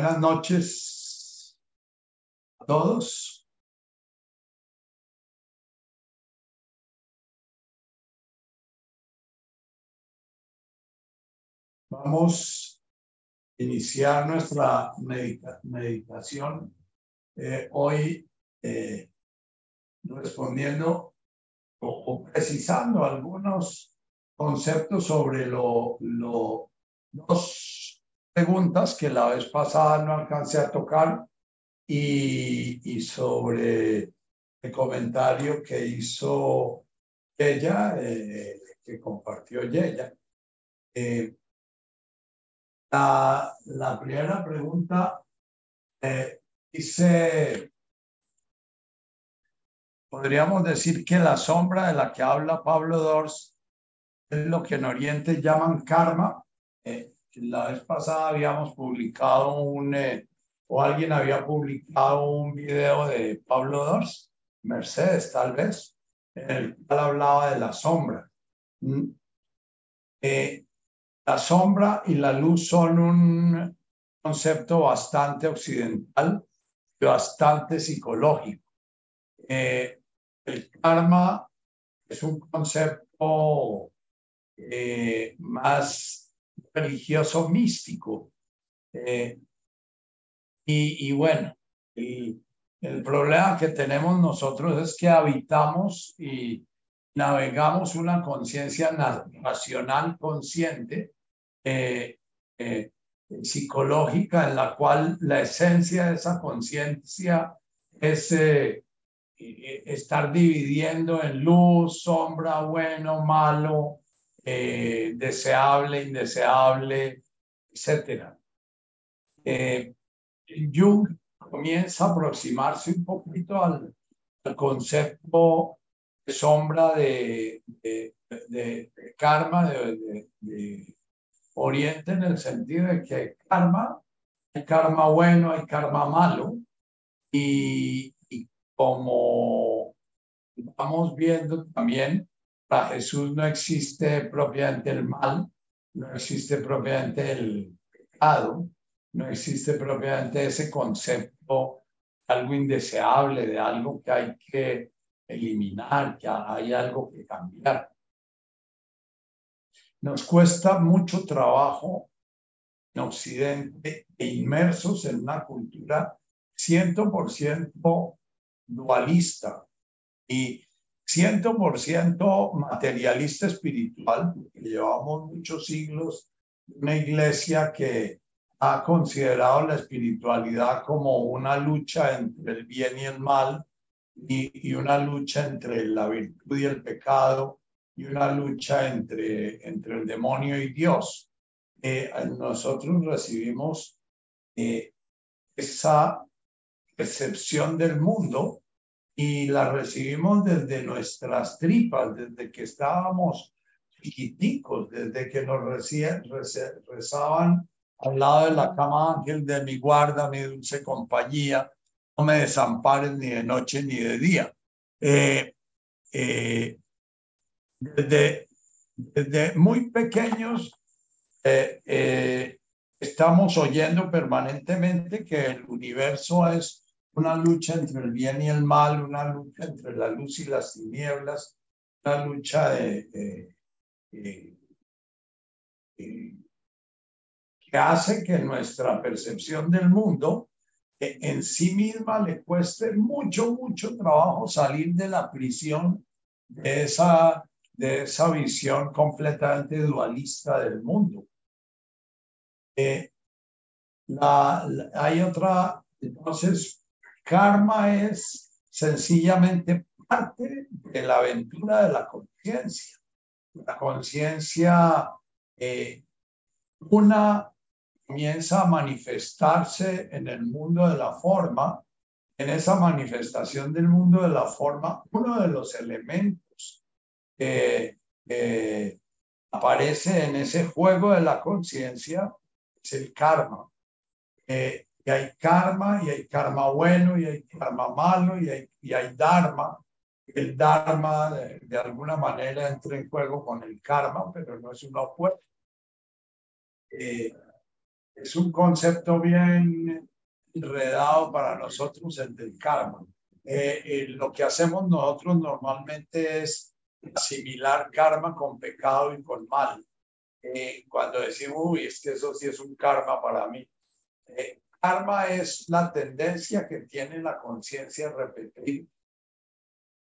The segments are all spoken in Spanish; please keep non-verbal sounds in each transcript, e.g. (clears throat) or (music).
Buenas noches a todos. Vamos a iniciar nuestra meditación eh, hoy eh, respondiendo o, precisando algunos conceptos sobre lo, lo, dos preguntas que la vez pasada no alcancé a tocar y, y sobre el comentario que hizo ella, eh, que compartió ella. Eh, la, la, primera pregunta eh, dice, podríamos decir que la sombra de la que habla Pablo Dors es lo que en Oriente llaman karma. Eh, la vez pasada habíamos publicado un, eh, o alguien había publicado un video de Pablo Dors, Mercedes tal vez, en el cual hablaba de la sombra. Mm. Eh, la sombra y la luz son un concepto bastante occidental y bastante psicológico. el karma es un concepto eh, más religioso místico. Eh, y, bueno, el, el problema que tenemos nosotros es que habitamos y navegamos una conciencia racional consciente, eh, psicológica, en la cual la esencia de esa conciencia es estar dividiendo en luz, sombra, bueno, malo, eh, deseable, indeseable, etc. Eh, Jung comienza a aproximarse un poquito al, concepto de sombra de, karma, de, Oriente, en el sentido de que hay karma, hay karma bueno, hay karma malo, y como vamos viendo también, para Jesús no existe propiamente el mal, no existe propiamente el pecado, no existe propiamente ese concepto de algo indeseable, de algo que hay que eliminar, que hay algo que cambiar. Nos cuesta mucho trabajo en Occidente e inmersos en una cultura 100% dualista y 100% materialista espiritual, porque llevamos muchos siglos una iglesia que ha considerado la espiritualidad como una lucha entre el bien y el mal y, una lucha entre la virtud y el pecado y una lucha entre, entre el demonio y Dios. Eh, nosotros recibimos eh, esa percepción del mundo y la recibimos desde nuestras tripas, desde que estábamos chiquiticos, desde que nos recién, rezaban al lado de la cama ángel de mi guarda, mi dulce compañía, no me desampares ni de noche ni de día. Eh, eh, desde, desde, muy pequeños eh, estamos oyendo permanentemente que el universo es una lucha entre el bien y el mal, una lucha entre la luz y las tinieblas, una lucha que hace que nuestra percepción del mundo en sí misma le cueste mucho, mucho trabajo salir de la prisión de esa, de esa visión completamente dualista del mundo. Eh, hay otra, entonces, Karma es sencillamente parte de la aventura de la conciencia. La conciencia, eh, una comienza a manifestarse en el mundo de la forma. En esa manifestación del mundo de la forma, uno de los elementos que aparece en ese juego de la conciencia es el karma. Eh, y hay karma, y hay karma bueno, y hay karma malo, y hay, y hay dharma. El dharma de, alguna manera entra en juego con el karma, pero no es una opuesto. Eh, es un concepto bien enredado para nosotros el del karma. Eh, eh, lo que hacemos nosotros normalmente es asimilar karma con pecado y con mal. Eh, cuando decimos, uy, es que eso sí es un karma para mí. Karma es la tendencia que tiene la conciencia a repetir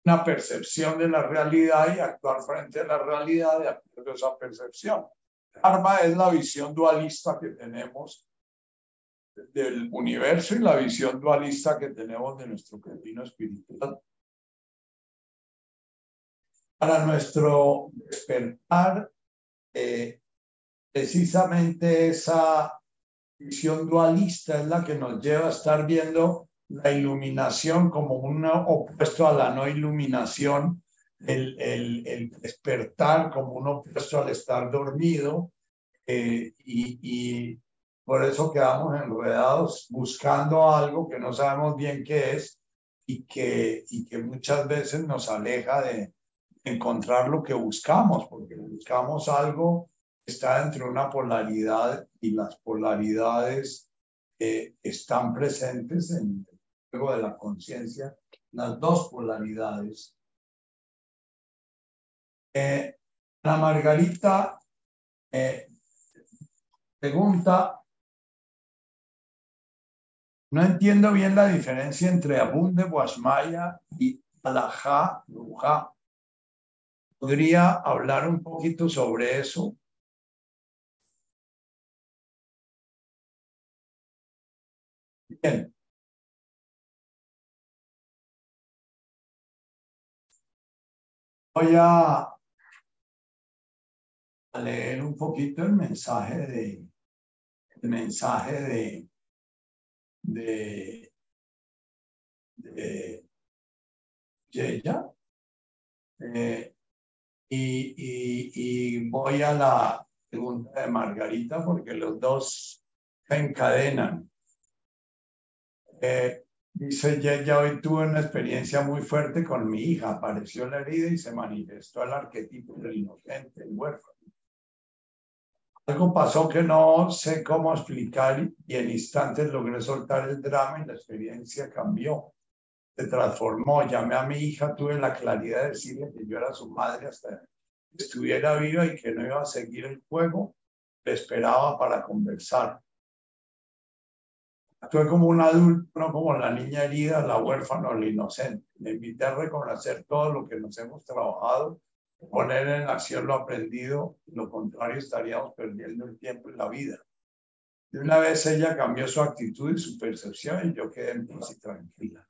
una percepción de la realidad y actuar frente a la realidad de acuerdo a esa percepción. Karma es la visión dualista que tenemos del universo y la visión dualista que tenemos de nuestro camino espiritual. Para nuestro despertar, eh, precisamente esa visión dualista es la que nos lleva a estar viendo la iluminación como un opuesto a la no iluminación, el, el, despertar como un opuesto al estar dormido eh, y, y por eso quedamos enredados buscando algo que no sabemos bien qué es y que, y que muchas veces nos aleja de encontrar lo que buscamos, porque buscamos algo está dentro de una polaridad y las polaridades eh, están presentes en el juego de la conciencia, las dos polaridades. Eh, la Margarita eh, pregunta no entiendo bien la diferencia entre Abunde Guasmaya y Alajá. ¿Podría hablar un poquito sobre eso? Bien. Voy a leer un poquito el mensaje de el mensaje de de, de ella. Eh, y, y, y, voy a la pregunta de Margarita porque los dos se encadenan. Eh, dice ella, hoy tuve una experiencia muy fuerte con mi hija, apareció la herida y se manifestó el arquetipo del inocente, el huérfano. Algo pasó que no sé cómo explicar y en instantes logré soltar el drama y la experiencia cambió, se transformó. Llamé a mi hija, tuve la claridad de decirle que yo era su madre hasta que estuviera viva y que no iba a seguir el juego. Le esperaba para conversar. Actué como un adulto, no como la niña herida, la huérfana o la inocente. Me invité a reconocer todo lo que nos hemos trabajado poner en acción lo aprendido, lo contrario estaríamos perdiendo el tiempo y la vida. De una vez ella cambió su actitud y su percepción y yo quedé en paz y tranquila.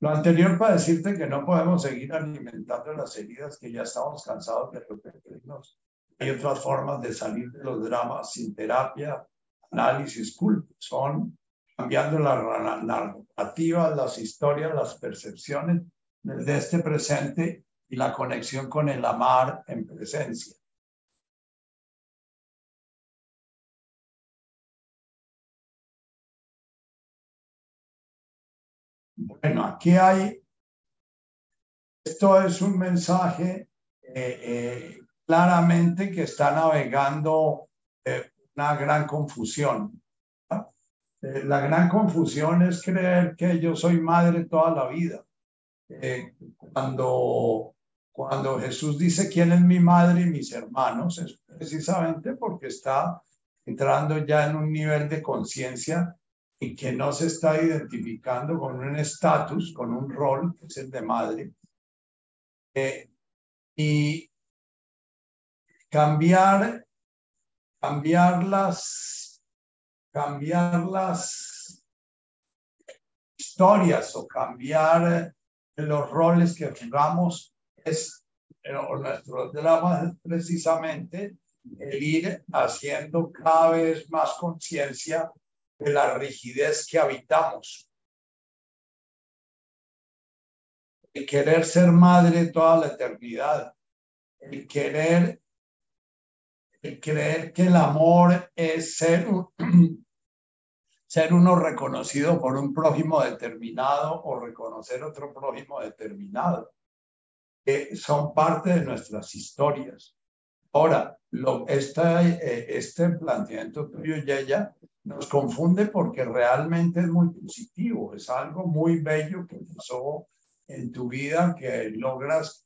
Lo anterior para decirte que no podemos seguir alimentando las heridas que ya estamos cansados de repetirnos. Hay otras formas de salir de los dramas sin terapia, análisis, culpa. Son cambiando las narrativas, las historias, las percepciones desde este presente y la conexión con el amar en presencia. Bueno, aquí hay, esto es un mensaje eh, eh, claramente que está navegando una gran confusión. la gran confusión es creer que yo soy madre toda la vida. cuando cuando Jesús dice quién es mi madre y mis hermanos, es precisamente porque está entrando ya en un nivel de conciencia y que no se está identificando con un estatus, con un rol, que es el de madre. Eh, y cambiar, cambiar las, cambiar las historias o cambiar los roles que jugamos es nuestro drama es precisamente el ir haciendo cada vez más conciencia de la rigidez que habitamos. El querer ser madre toda la eternidad. El querer, creer que el amor es ser, (clears throat) ser uno reconocido por un prójimo determinado o reconocer otro prójimo determinado son parte de nuestras historias. Ahora, lo, esta, eh, este planteamiento tuyo, ya nos confunde porque realmente es muy positivo, es algo muy bello que pasó en tu vida que logras,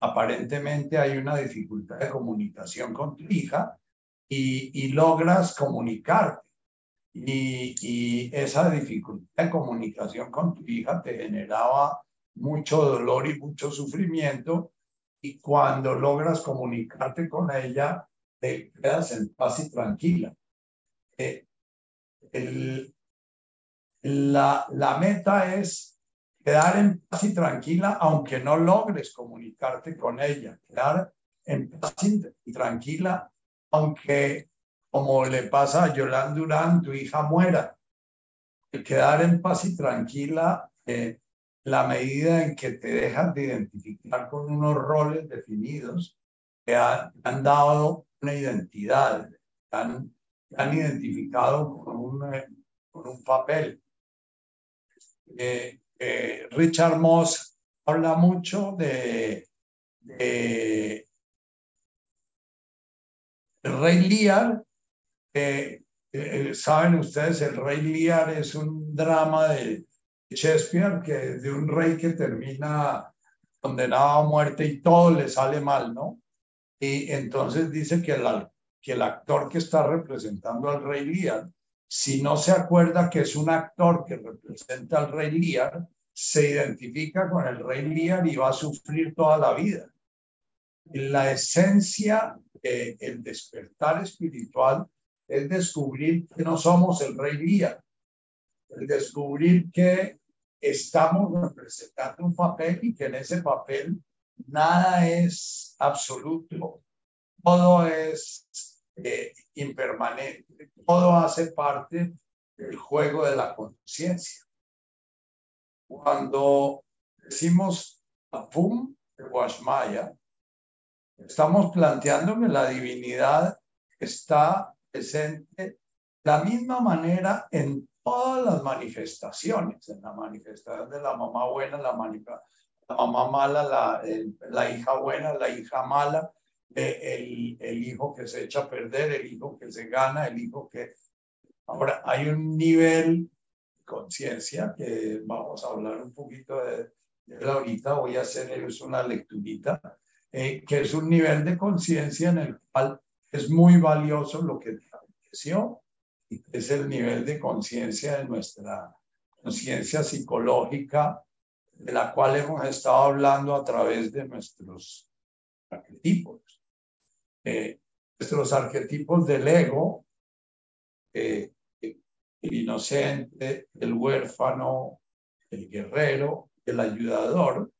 aparentemente hay una dificultad de comunicación con tu hija y, y logras comunicarte. Y, y esa dificultad de comunicación con tu hija te generaba mucho dolor y mucho sufrimiento y cuando logras comunicarte con ella, te quedas en paz y tranquila. Eh, el, la, la meta es quedar en paz y tranquila aunque no logres comunicarte con ella, quedar en paz y tranquila aunque como le pasa a Yolanda Durán, tu hija muera. Quedar en paz y tranquila eh, la medida en que te dejas de identificar con unos roles definidos que han, dado una identidad, han, han identificado con un, con un papel. Eh, eh, Richard Moss habla mucho de, de el rey Lear. Eh, saben ustedes, el rey Lear es un drama de Shakespeare, que de un rey que termina condenado a muerte y todo le sale mal, ¿no? Y entonces dice que el, que el actor que está representando al rey Lear, si no se acuerda que es un actor que representa al rey Lear, se identifica con el rey Lear y va a sufrir toda la vida. La esencia, el despertar espiritual es descubrir que no somos el rey Lear, el descubrir que estamos representando un papel y que en ese papel nada es absoluto, todo es eh, impermanente, todo hace parte del juego de la conciencia. Cuando decimos Apum de Washmaya, estamos planteando que la divinidad está presente de la misma manera en todas las manifestaciones, en la manifestación de la mamá buena, la, la mamá mala, la, la, hija buena, la hija mala, el, hijo que se echa a perder, el hijo que se gana, el hijo que... Ahora, hay un nivel de conciencia que vamos a hablar un poquito de, de ahorita, voy a hacer una lecturita, eh, que es un nivel de conciencia en el cual es muy valioso lo que te aconteció es el nivel de conciencia de nuestra conciencia psicológica, de la cual hemos estado hablando a través de nuestros arquetipos. Eh, nuestros arquetipos del ego, eh, el inocente, el huérfano, el guerrero, el ayudador,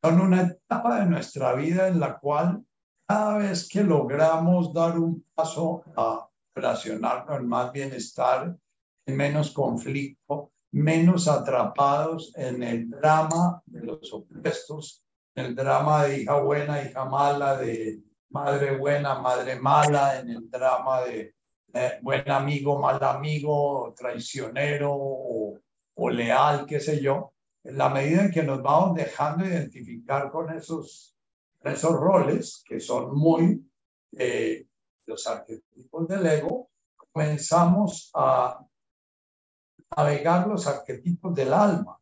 son una etapa de nuestra vida en la cual cada vez que logramos dar un paso a relacionarnos en más bienestar, en menos conflicto, menos atrapados en el drama de los opuestos, el drama de hija buena, hija mala, de madre buena, madre mala, en el drama de eh, buen amigo, mal amigo, traicionero o, leal, qué sé yo, en la medida en que nos vamos dejando identificar con esos, esos roles que son muy eh, los arquetipos del ego, comenzamos a navegar los arquetipos del alma.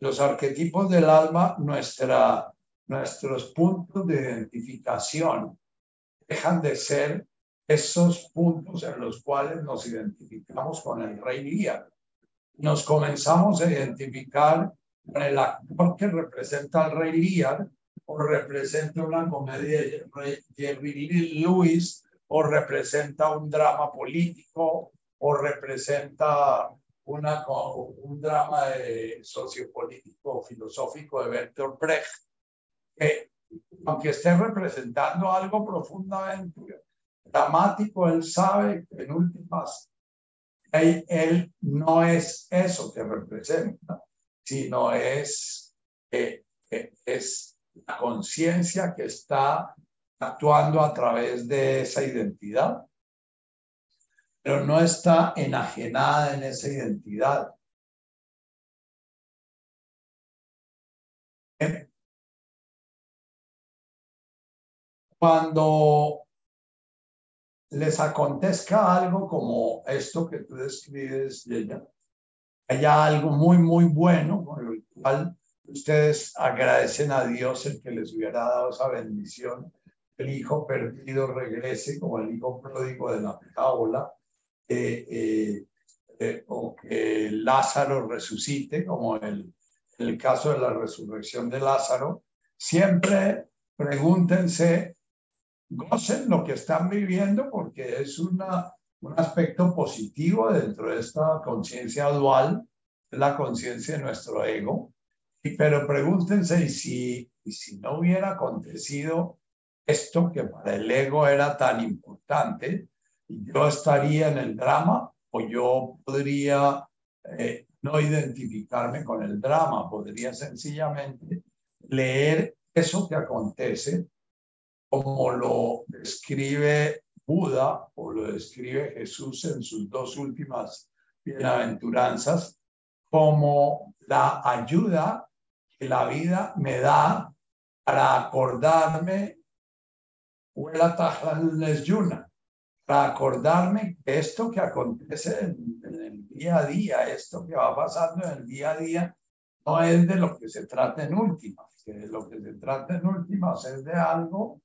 Los arquetipos del alma, nuestra, nuestros puntos de identificación, dejan de ser esos puntos en los cuales nos identificamos con el rey Lía. Nos comenzamos a identificar con el actor que representa al rey Lear o representa una comedia de Jerry Lewis, o representa un drama político, o representa una, un drama de sociopolítico filosófico de Bertolt Brecht, que aunque esté representando algo profundamente dramático, él sabe que en últimas él, él no es eso que representa, sino es, eh, eh, es la conciencia que está actuando a través de esa identidad, pero no está enajenada en esa identidad. Cuando les acontezca algo como esto que tú describes, ella, haya algo muy, muy bueno con lo cual ustedes agradecen a Dios el que les hubiera dado esa bendición, el hijo perdido regrese como el hijo pródigo de la parábola, eh, eh, o que Lázaro resucite, como el, el caso de la resurrección de Lázaro, siempre pregúntense, gocen lo que están viviendo porque es una, un aspecto positivo dentro de esta conciencia dual, la conciencia de nuestro ego. Y, pero pregúntense si, y si no hubiera acontecido esto que para el ego era tan importante, yo estaría en el drama o yo podría eh, no identificarme con el drama, podría sencillamente leer eso que acontece como lo describe Buda o lo describe Jesús en sus dos últimas bienaventuranzas, como la ayuda que la vida me da para acordarme para acordarme que esto que acontece en, en, el día a día, esto que va pasando en el día a día, no es de lo que se trata en últimas, que de lo que se trata en últimas es de algo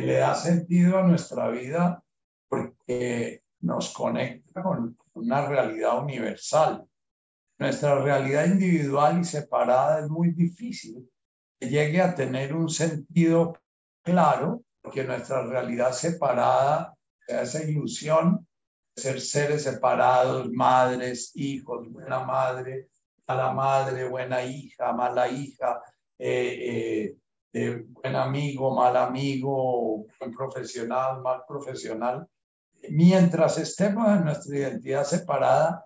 le da sentido a nuestra vida porque nos conecta con una realidad universal. Nuestra realidad individual y separada es muy difícil que llegue a tener un sentido claro, porque nuestra realidad separada, esa ilusión de ser seres separados, madres, hijos, buena madre, mala madre, buena hija, mala hija, eh, eh, buen amigo, mal amigo, buen profesional, mal profesional. Mientras estemos en nuestra identidad separada,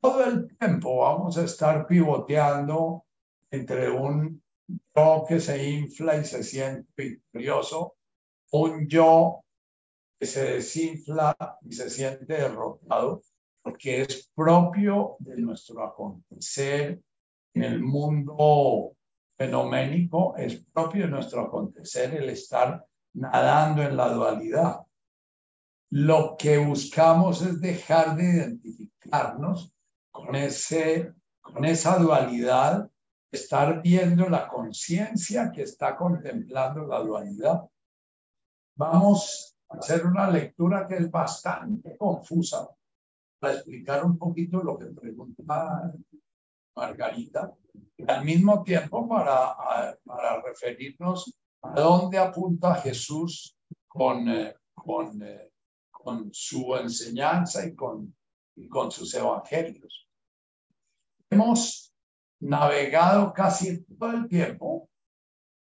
todo el tiempo vamos a estar pivoteando entre un yo que se infla y se siente victorioso, un yo que se desinfla y se siente derrotado, porque es propio de nuestro acontecer en el mundo fenoménico, es propio de nuestro acontecer el estar nadando en la dualidad. Lo que buscamos es dejar de identificarnos con, ese, con esa dualidad, estar viendo la conciencia que está contemplando la dualidad. Vamos a hacer una lectura que es bastante confusa para explicar un poquito lo que pregunta Margarita, y al mismo tiempo para, para referirnos a dónde apunta Jesús con, eh, con, eh, con su enseñanza y con, y con sus evangelios. Hemos navegado casi todo el tiempo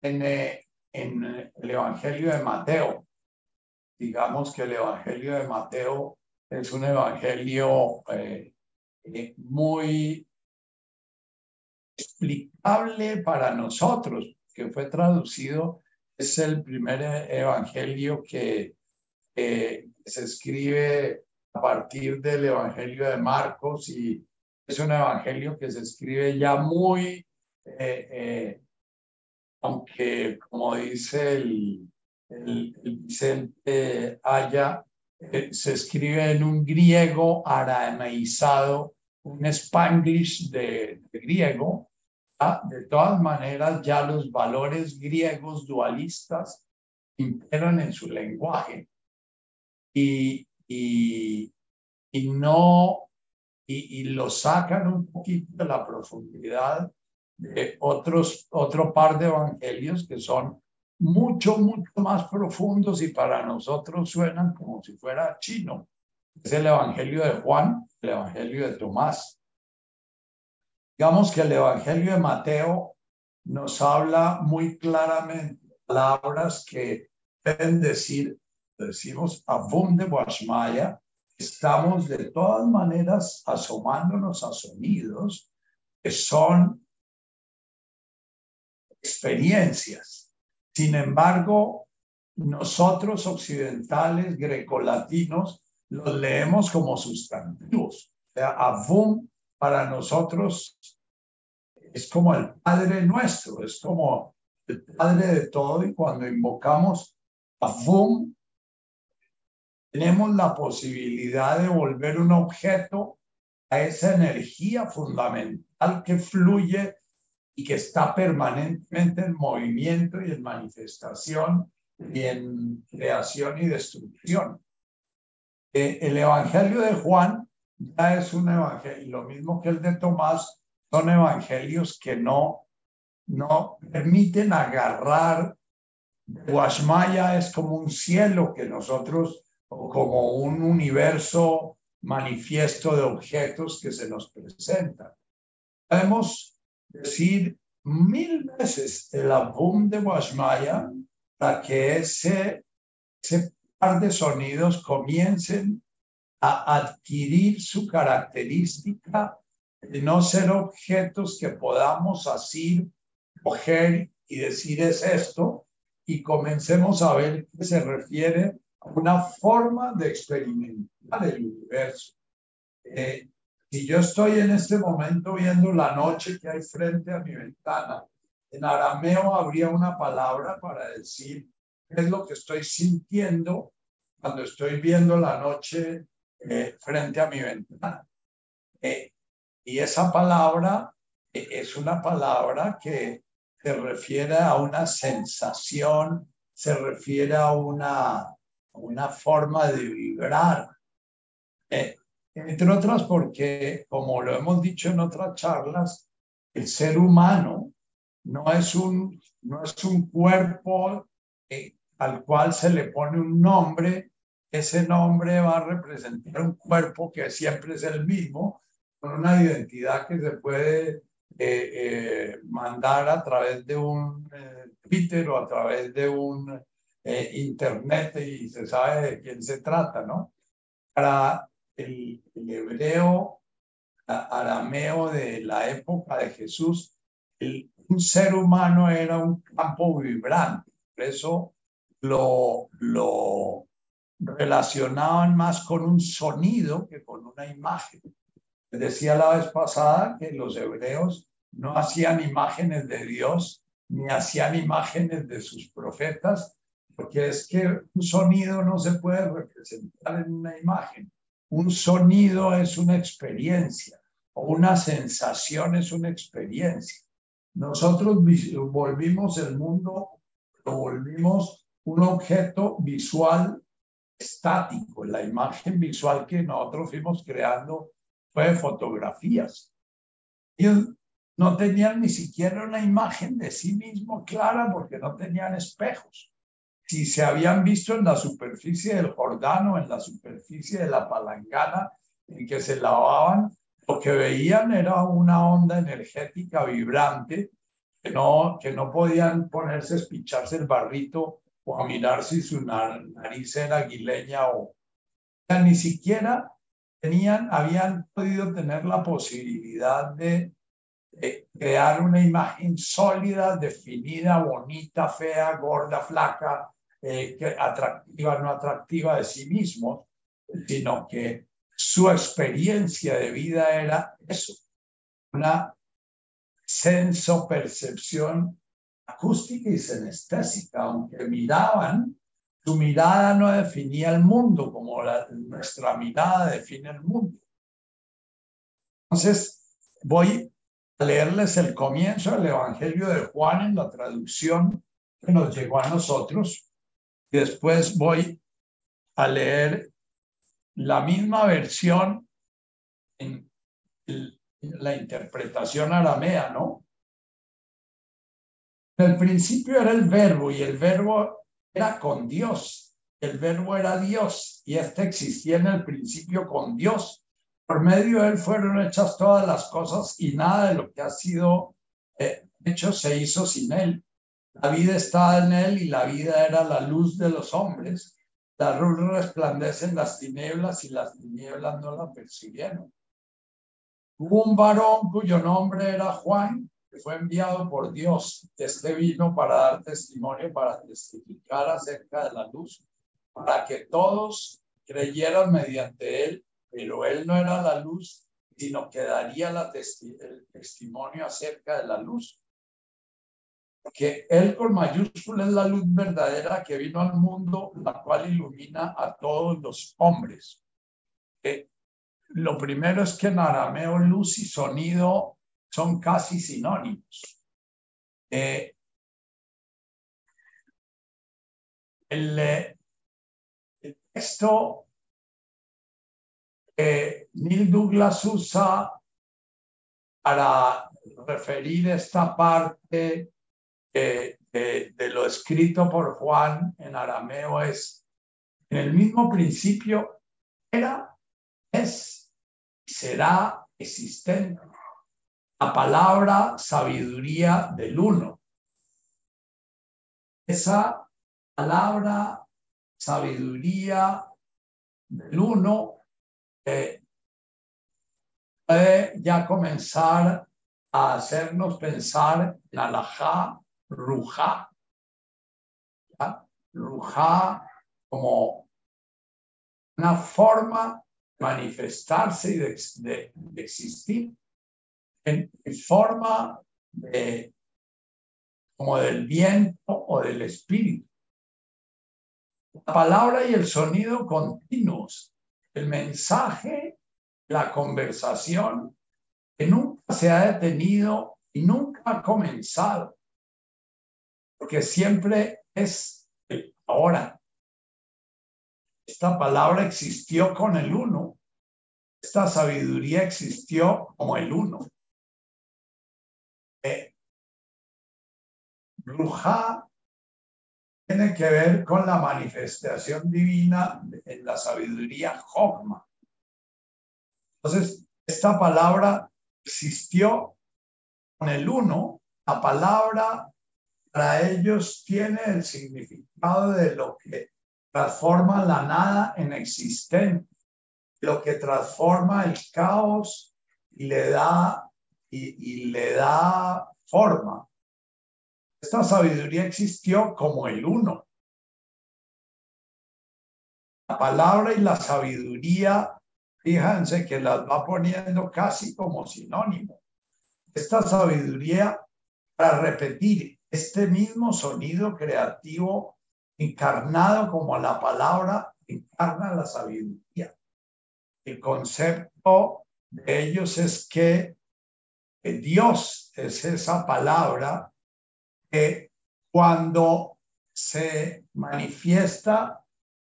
en, eh, el Evangelio de Mateo. Digamos que el Evangelio de Mateo es un evangelio muy explicable para nosotros, que fue traducido, es el primer evangelio que se escribe a partir del evangelio de Marcos y es un evangelio que se escribe ya muy, eh, aunque como dice el, Vicente Haya, eh, se escribe en un griego arameizado, un spanglish de, griego. De todas maneras, ya los valores griegos dualistas imperan en su lenguaje y, y, no, y, lo sacan un poquito de la profundidad de otros, otro par de evangelios que son mucho, mucho más profundos y para nosotros suenan como si fuera chino. Es el Evangelio de Juan, el Evangelio de Tomás. Digamos que el Evangelio de Mateo nos habla muy claramente palabras que pueden decir, decimos, abunde Washmaya, estamos de todas maneras asomándonos a sonidos que son experiencias sin embargo, nosotros occidentales, grecolatinos, los leemos como sustantivos. O sea, para nosotros es como el Padre nuestro, es como el Padre de todo y cuando invocamos Afum, tenemos la posibilidad de volver un objeto a esa energía fundamental que fluye y que está permanentemente en movimiento y en manifestación y en creación y destrucción. Eh, el Evangelio de Juan ya es un evangelio, lo mismo que el de Tomás, son evangelios que no, no permiten agarrar. Guashmaya es como un cielo que nosotros, o como un universo manifiesto de objetos que se nos presentan. Podemos decir mil veces el abum de Guashmaya para que ese, ese par de sonidos comiencen a adquirir su característica de no ser objetos que podamos así coger y decir es esto y comencemos a ver que se refiere a una forma de experimentar el universo. Eh, si yo estoy en este momento viendo la noche que hay frente a mi ventana, en arameo habría una palabra para decir qué es lo que estoy sintiendo cuando estoy viendo la noche eh, frente a mi ventana. Eh, y esa palabra eh, es una palabra que se refiere a una sensación, se refiere a una, una forma de vibrar. entre otras porque, como lo hemos dicho en otras charlas, el ser humano no es un, no es un cuerpo al cual se le pone un nombre ese nombre va a representar un cuerpo que siempre es el mismo, con una identidad que se puede eh, eh, mandar a través de un eh, Twitter o a través de un Internet y se sabe de quién se trata, ¿no? Para el, hebreo arameo de la época de Jesús, un ser humano era un campo vibrante, por eso lo, lo relacionaban más con un sonido que con una imagen. Decía la vez pasada que los hebreos no hacían imágenes de Dios ni hacían imágenes de sus profetas, porque es que un sonido no se puede representar en una imagen. Un sonido es una experiencia o una sensación es una experiencia. Nosotros volvimos el mundo, lo volvimos un objeto visual estático. La imagen visual que nosotros fuimos creando fue fotografías. Ellos no tenían ni siquiera una imagen de sí mismo clara porque no tenían espejos. Si se habían visto en la superficie del Jordán o en la superficie de la palangana en que se lavaban, lo que veían era una onda energética vibrante que no, que no podían ponerse, espicharse el barrito o a mirar si su nariz era aguileña o, ni siquiera tenían, habían podido tener la posibilidad de, crear una imagen sólida, definida, bonita, fea, gorda, flaca, eh, atractiva, no atractiva de sí mismos, sino que su experiencia de vida era eso, una senso percepción acústica y senestésica, aunque miraban, su mirada no definía el mundo como nuestra mirada define el mundo. Entonces, voy a leerles el comienzo del Evangelio de Juan en la traducción que nos llegó a nosotros después voy a leer la misma versión en la interpretación aramea, ¿no? El principio era el verbo y el verbo era con Dios. El verbo era Dios y este existía en el principio con Dios. Por medio de él fueron hechas todas las cosas y nada de lo que ha sido eh, hecho se hizo sin él. La vida estaba en él y la vida era la luz de los hombres. La luz resplandece en las tinieblas y las tinieblas no la percibieron. Hubo un varón cuyo nombre era Juan que fue enviado por Dios. Este vino para dar testimonio, para testificar acerca de la luz, para que todos creyeran mediante él, pero él no era la luz, sino que daría la el testimonio acerca de la luz. que Él con mayúscula es la luz verdadera que vino al mundo, la cual ilumina a todos los hombres. Eh, lo primero es que en arameo luz y sonido son casi sinónimos. Eh, el, eh, texto que Neil Douglas usa para referir esta parte de, de, lo escrito por Juan en arameo es, en el mismo principio era, es será existente la palabra sabiduría del uno. Esa palabra sabiduría del uno eh, puede ya comenzar a hacernos pensar en alajá Rujá. Rujá como una forma de manifestarse y de, existir en, forma de, como del viento o del espíritu. La palabra y el sonido continuos, el mensaje, la conversación que nunca se ha detenido y nunca ha comenzado porque siempre es el ahora. Esta palabra existió con el uno. Esta sabiduría existió como el uno. Bruja tiene que ver con la manifestación divina en la sabiduría Jogma. Entonces, esta palabra existió con el uno, la palabra para ellos tiene el significado de lo que transforma la nada en existente, lo que transforma el caos y le da, y, le da forma. Esta sabiduría existió como el uno. La palabra y la sabiduría, fíjense que las va poniendo casi como sinónimo. Esta sabiduría, para repetir, este mismo sonido creativo encarnado como la palabra encarna la sabiduría. El concepto de ellos es que Dios es esa palabra que cuando se manifiesta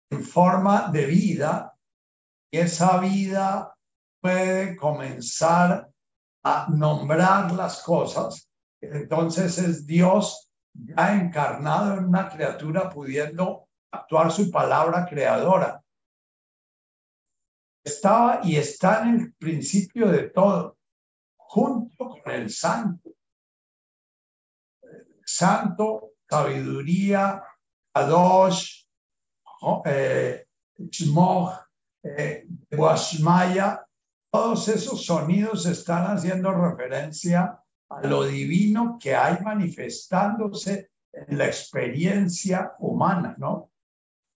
en forma de vida, esa vida puede comenzar a nombrar las cosas entonces es Dios ya encarnado en una criatura pudiendo actuar su palabra creadora. Estaba y está en el principio de todo, junto con el santo. Santo, sabiduría, Adosh, eh, eh, todos esos sonidos están haciendo referencia a lo divino que hay manifestándose en la experiencia humana, ¿no?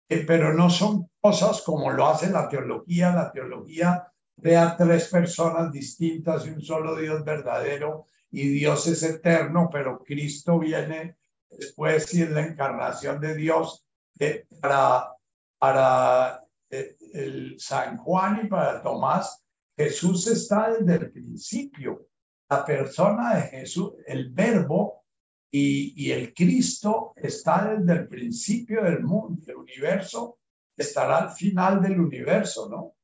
Eh, pero no son cosas como lo hace la teología. La teología crea tres personas distintas y un solo Dios verdadero y Dios es eterno, pero Cristo viene después y es la encarnación de Dios eh, para, para eh, el San Juan y para Tomás. Jesús está desde el principio la persona de Jesús, el verbo y, el Cristo está desde el principio del mundo, del universo, estará al final del universo, ¿no?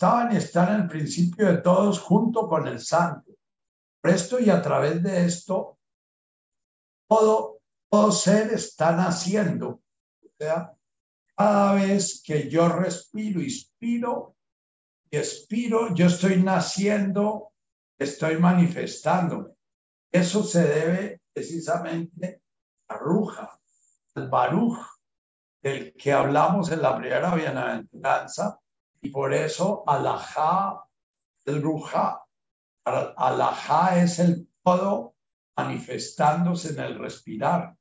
Estaban y están el principio de todos junto con el santo. Por esto y a través de esto, todo, todo ser está naciendo. O sea, cada vez que yo respiro, inspiro, y expiro, yo estoy naciendo, estoy manifestándome. Eso se debe precisamente a Ruja, al Baruch, del que hablamos en la primera bienaventuranza, y por eso Alajá, el Ruja. Alajá es el todo manifestándose en el respirar,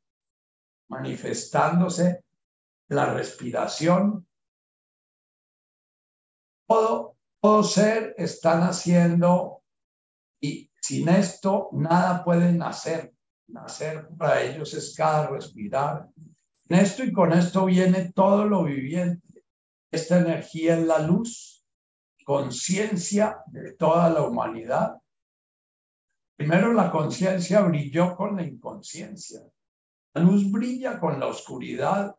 manifestándose la respiración. Todo todo ser está naciendo y Sin esto, nada puede nacer. Nacer para ellos es cada respirar. En esto y con esto viene todo lo viviente. Esta energía es la luz, conciencia de toda la humanidad. Primero la conciencia brilló con la inconsciencia. La luz brilla con la oscuridad.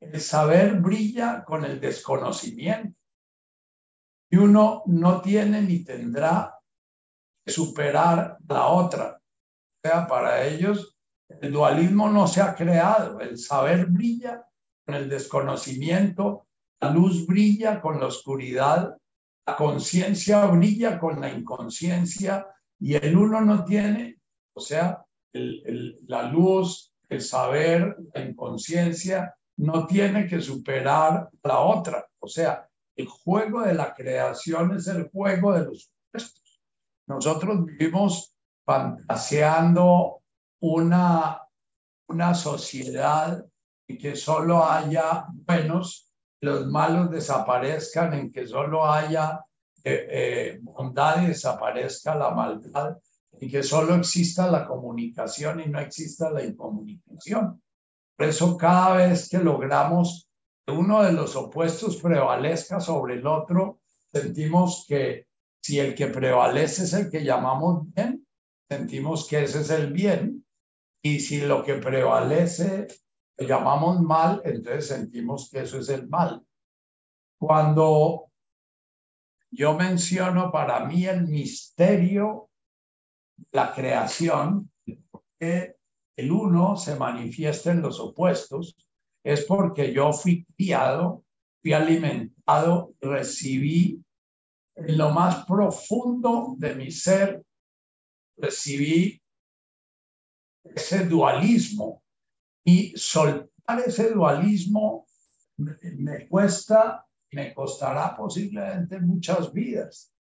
El saber brilla con el desconocimiento. Y uno no tiene ni tendrá que superar la otra. O sea, para ellos el dualismo no se ha creado. El saber brilla con el desconocimiento, la luz brilla con la oscuridad, la conciencia brilla con la inconsciencia y el uno no tiene, o sea, la luz, el saber, la inconsciencia, no tiene que superar la otra. O sea, el juego de la creación es el juego de los supuestos. Nosotros vivimos fantaseando una, una sociedad en que solo haya buenos, los malos desaparezcan, en que solo haya eh, eh, bondad y desaparezca la maldad, y que solo exista la comunicación y no exista la incomunicación. Por eso cada vez que logramos que uno de los opuestos prevalezca sobre el otro, sentimos que si el que prevalece es el que llamamos bien, sentimos que ese es el bien, y si lo que prevalece llamamos mal, entonces sentimos que eso es el mal. Cuando yo menciono para mí el misterio la creación, que el uno se manifiesta en los opuestos, es porque yo fui criado, fui alimentado, recibí en lo más profundo de mi ser, recibí ese dualismo y soltar ese dualismo me, cuesta, me costará posiblemente muchas vidas.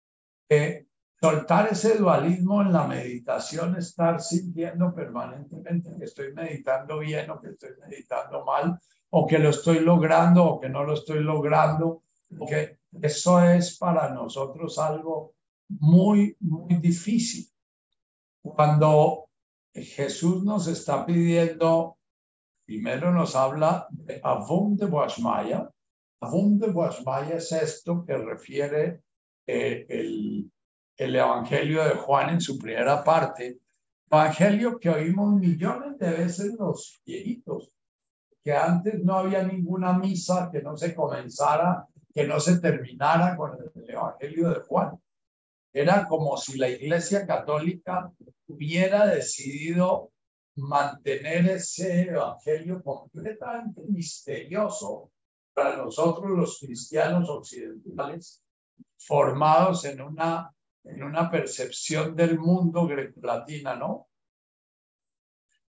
Eh, soltar ese dualismo en la meditación, estar sintiendo permanentemente que estoy meditando bien o que estoy meditando mal, o que lo estoy logrando o que no lo estoy logrando, porque eso es para nosotros algo muy, muy difícil. Cuando Jesús nos está pidiendo, primero nos habla de Avum de Boashmaya. Avum de Boashmaya es esto que refiere eh, el el Evangelio de Juan en su primera parte, Evangelio que oímos millones de veces los viejitos, que antes no había ninguna misa que no se comenzara, que no se terminara con el Evangelio de Juan. Era como si la Iglesia Católica hubiera decidido mantener ese Evangelio completamente misterioso para nosotros los cristianos occidentales, formados en una en una percepción del mundo greco-latina, ¿no?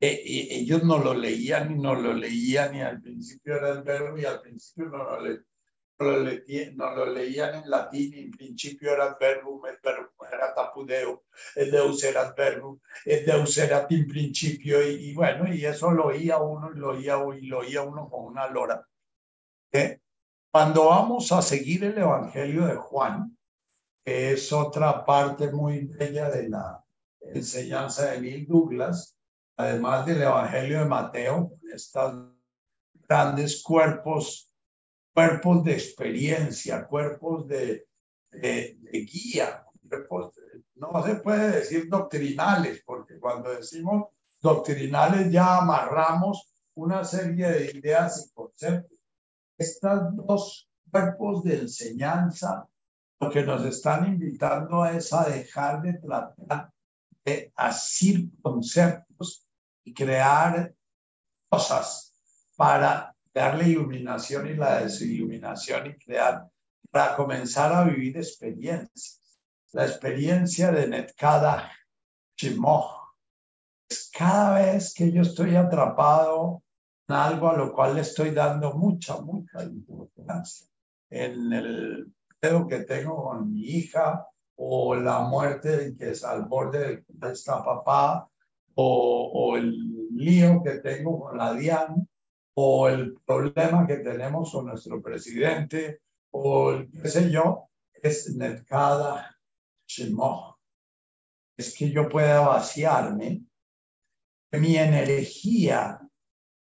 E, ellos no lo leían y no lo leían y al principio era el verbo y al principio no lo, le, no lo, leían en latín y en principio era el verbo, el verbo era tapudeo, el deus era el verbo, el deus era en principio y, bueno, y eso lo oía uno y lo oía, y lo oía uno con una lora. ¿Eh? Cuando vamos a seguir el Evangelio de Juan, es otra parte muy bella de la enseñanza de Neil Douglas, además del Evangelio de Mateo, estos grandes cuerpos, cuerpos de experiencia, cuerpos de, de, guía, no se puede decir doctrinales, porque cuando decimos doctrinales ya amarramos una serie de ideas y conceptos. Estos dos cuerpos de enseñanza lo que nos están invitando es a dejar de tratar de asir conceptos y crear cosas para darle iluminación y la desiluminación y crear, para comenzar a vivir experiencias. La experiencia de Netkada Shimoh es cada vez que yo estoy atrapado en algo a lo cual le estoy dando mucha, mucha importancia. En el que tengo con mi hija o la muerte que es al borde de está papá o, o el lío que tengo con la DIAN o el problema que tenemos con nuestro presidente o qué sé yo, es Netkada Shimoh. es que yo pueda vaciarme, que mi energía,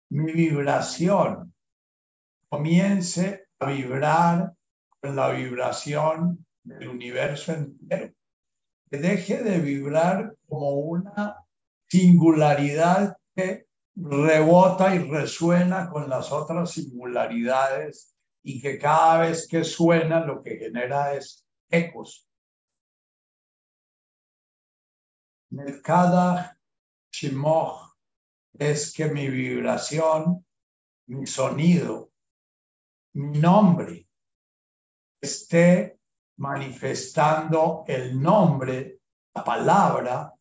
mi vibración comience a vibrar con la vibración del universo entero, que deje de vibrar como una singularidad que rebota y resuena con las otras singularidades y que cada vez que suena lo que genera es ecos. Cada shimoch es que mi vibración, mi sonido, mi nombre esté manifestando el nombre, la palabra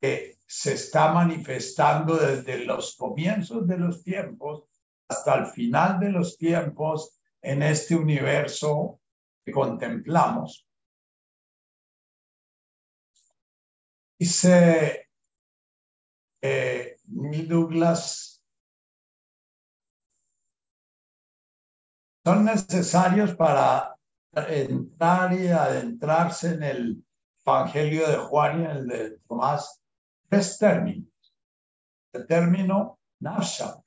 que se está manifestando desde los comienzos de los tiempos hasta el final de los tiempos en este universo que contemplamos. Dice eh, Douglas, son necesarios para entrar y adentrarse en el Evangelio de Juan y el de Tomás tres términos. El término nafsha.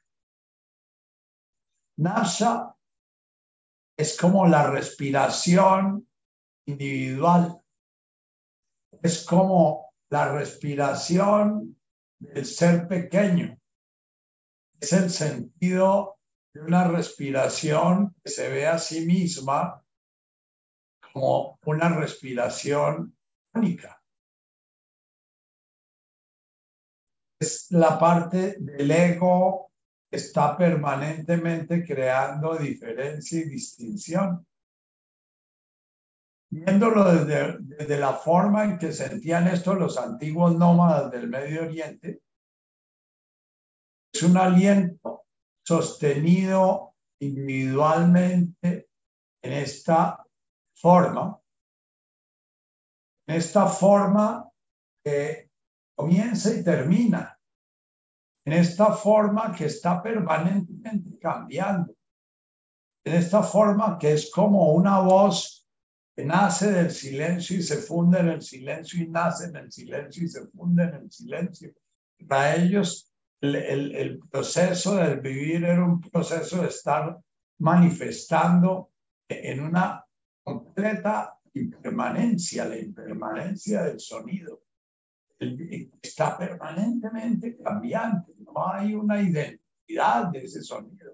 Nafsha es como la respiración individual. Es como la respiración del ser pequeño. Es el sentido de una respiración que se ve a sí misma como una respiración única. Es la parte del ego que está permanentemente creando diferencia y distinción. Viéndolo desde, desde la forma en que sentían esto los antiguos nómadas del Medio Oriente, es un aliento sostenido individualmente en esta forma, en esta forma que comienza y termina en esta forma que está permanentemente cambiando, en esta forma que es como una voz que nace del silencio y se funde en el silencio y nace en el silencio y se funde en el silencio. Para ellos el, el proceso del vivir era un proceso de estar manifestando en una completa impermanencia, la impermanencia del sonido está permanentemente cambiante, no hay una identidad de ese sonido.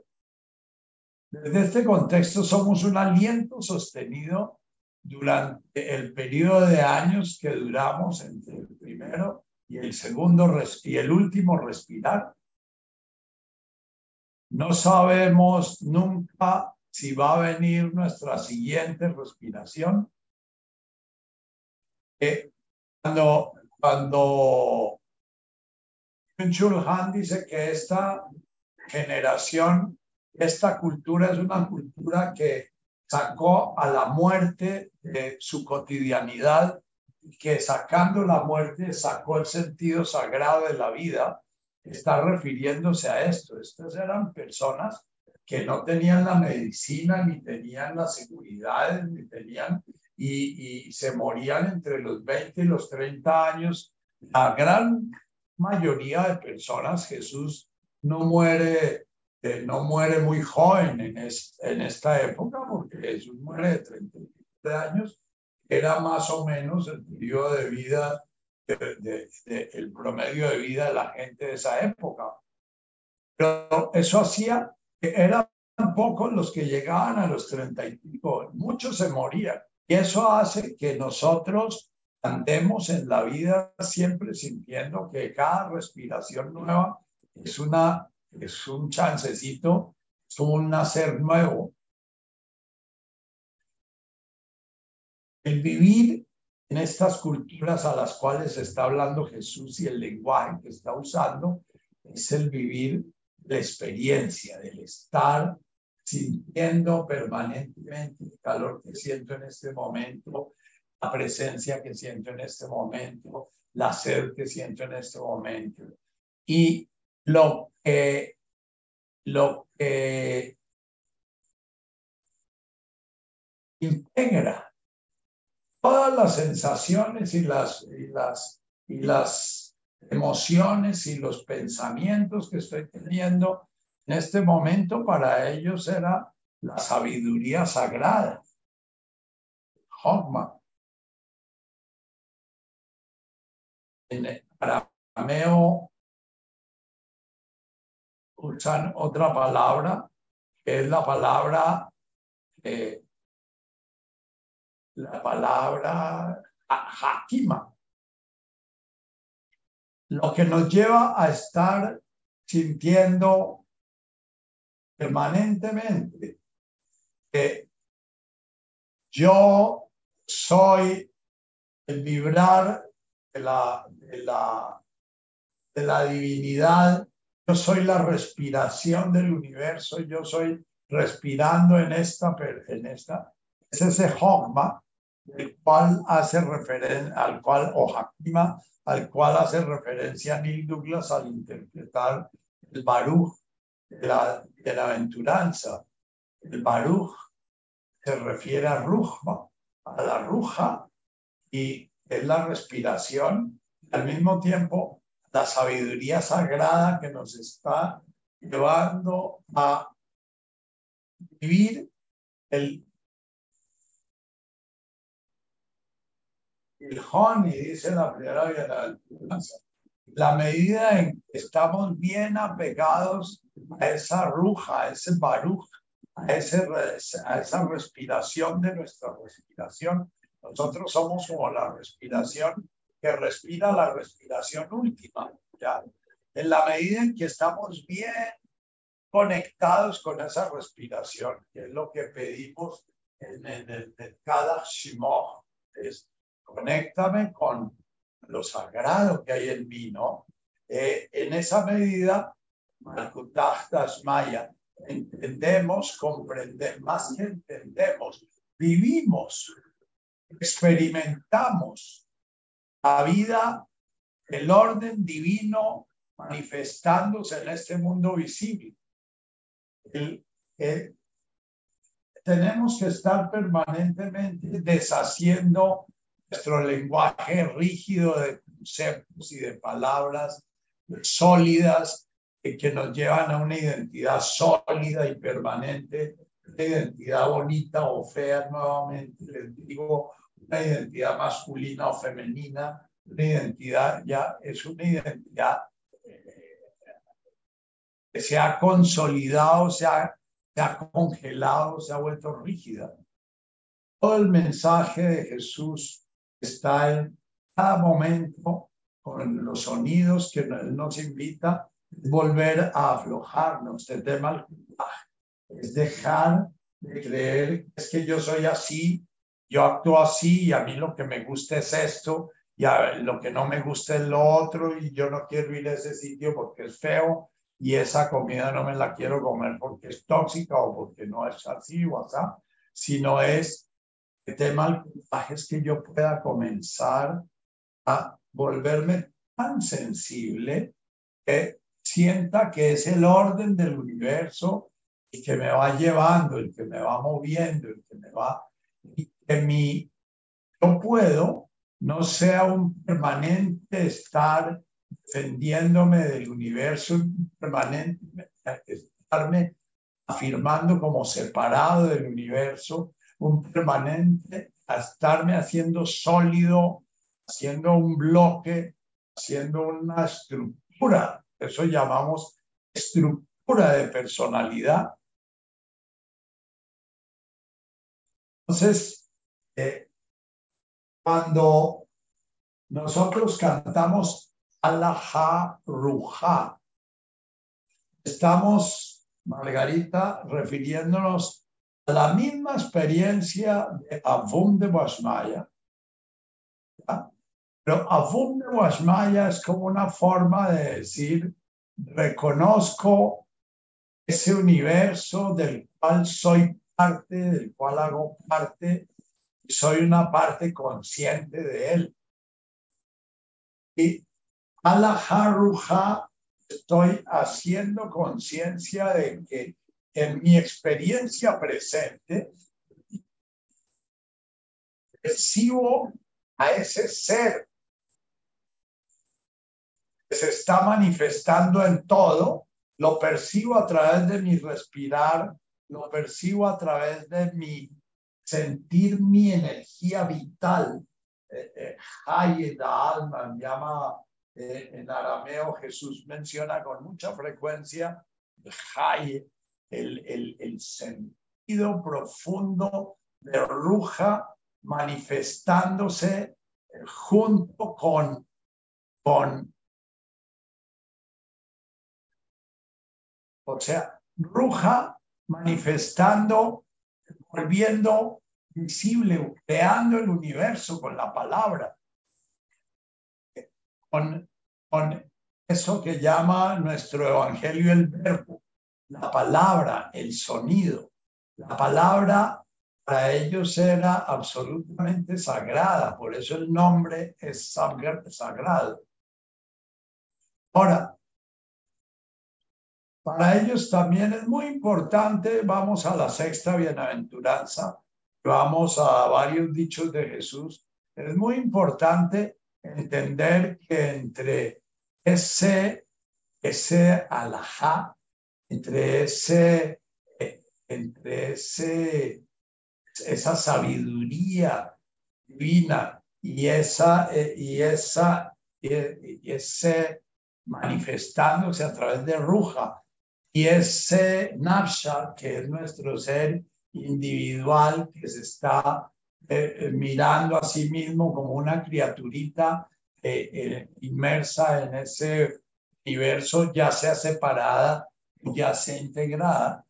Desde este contexto somos un aliento sostenido durante el periodo de años que duramos entre el primero y el segundo y el último respirar. No sabemos nunca si va a venir nuestra siguiente respiración. Cuando cuando Han dice que esta generación, esta cultura es una cultura que sacó a la muerte de su cotidianidad, que sacando la muerte sacó el sentido sagrado de la vida, está refiriéndose a esto. Estas eran personas que no tenían la medicina, ni tenían las seguridades, ni tenían y, se morían entre los 20 y los 30 años. La gran mayoría de personas, Jesús no muere, eh, no muere muy joven en, en esta época, porque Jesús muere de 30 años, era más o menos el periodo de vida, el promedio de vida de la gente de esa época. Pero eso hacía que eran pocos los que llegaban a los 30 y pico, muchos se morían. Y eso hace que nosotros andemos en la vida siempre sintiendo que cada respiración nueva es, una, es un chancecito, es un nacer nuevo. El vivir en estas culturas a las cuales está hablando Jesús y el lenguaje que está usando es el vivir la experiencia del estar sintiendo permanentemente el calor que siento en este momento, la presencia que siento en este momento, la sed que siento en este momento. Y lo que, lo que integra todas las sensaciones y las, y las y las emociones y los pensamientos que estoy teniendo en este momento para ellos era la sabiduría sagrada. Hogma. Usan otra palabra, que es la palabra, eh, la palabra hakima. Lo que nos lleva a estar sintiendo permanentemente que yo soy el vibrar de la, de la, de la divinidad, yo soy la respiración del universo, yo soy respirando en esta, en esta, es ese hogma, el cual hace referencia, al cual, o hakima, al cual hace referencia Neil Douglas al interpretar el Baruch de la aventuranza. El Baruch se refiere a Rujma, a la ruja, y es la respiración, al mismo tiempo la sabiduría sagrada que nos está llevando a vivir el, el honey, dice la primera bienaventuranza. La medida en que estamos bien apegados a esa ruja, a ese baruch, a, a esa respiración de nuestra respiración, nosotros somos como la respiración que respira la respiración última. ¿ya? En la medida en que estamos bien conectados con esa respiración, que es lo que pedimos en, el, cada Shimoh, es conéctame con lo sagrado que hay en mí, ¿no? Eh, en esa medida, Maya, entendemos, comprendemos, más que entendemos, vivimos experimentamos la vida, el orden divino manifestándose en este mundo visible. tenemos que estar permanentemente deshaciendo nuestro lenguaje rígido de conceptos y de palabras sólidas que nos llevan a una identidad sólida y permanente una identidad bonita o fea, nuevamente les digo, una identidad masculina o femenina, una identidad ya es una identidad eh, que se ha consolidado, se ha, se ha congelado, se ha vuelto rígida. Todo el mensaje de Jesús está en cada momento con los sonidos que nos invita a volver a aflojarnos de tema es dejar de creer es que yo soy así, yo actúo así y a mí lo que me gusta es esto y lo que no me gusta es lo otro y yo no quiero ir a ese sitio porque es feo y esa comida no me la quiero comer porque es tóxica o porque no es así o así, sino es el tema es que yo pueda comenzar a volverme tan sensible que sienta que es el orden del universo que me va llevando, el que me va moviendo, el que me va, y que mi yo puedo no sea un permanente estar defendiéndome del universo, un permanente estarme afirmando como separado del universo, un permanente estarme haciendo sólido, haciendo un bloque, haciendo una estructura, eso llamamos estructura de personalidad, Entonces, eh, cuando nosotros cantamos Allah Ruja, estamos, Margarita, refiriéndonos a la misma experiencia de Avum de Guasmaya. Pero Avum de Guasmaya es como una forma de decir, reconozco ese universo del cual soy parte del cual hago parte soy una parte consciente de él. Y a estoy haciendo conciencia de que en mi experiencia presente recibo a ese ser se está manifestando en todo, lo percibo a través de mi respirar, lo percibo a través de mi sentir mi energía vital. Eh, eh, alma, llama eh, en arameo, Jesús menciona con mucha frecuencia el, el, el sentido profundo de Ruja manifestándose junto con, con, o sea, Ruja manifestando, volviendo visible, creando el universo con la palabra, con, con eso que llama nuestro evangelio el verbo, la palabra, el sonido. La palabra para ellos era absolutamente sagrada, por eso el nombre es sagrado. Ahora, para ellos también es muy importante, vamos a la sexta bienaventuranza, vamos a varios dichos de Jesús, es muy importante entender que entre ese, ese alajá, entre ese, entre ese, esa sabiduría divina y esa, y esa, y ese manifestándose a través de Ruja, y ese Nafsha, que es nuestro ser individual, que se está eh, eh, mirando a sí mismo como una criaturita eh, inmersa en ese universo, ya sea separada, ya sea integrada,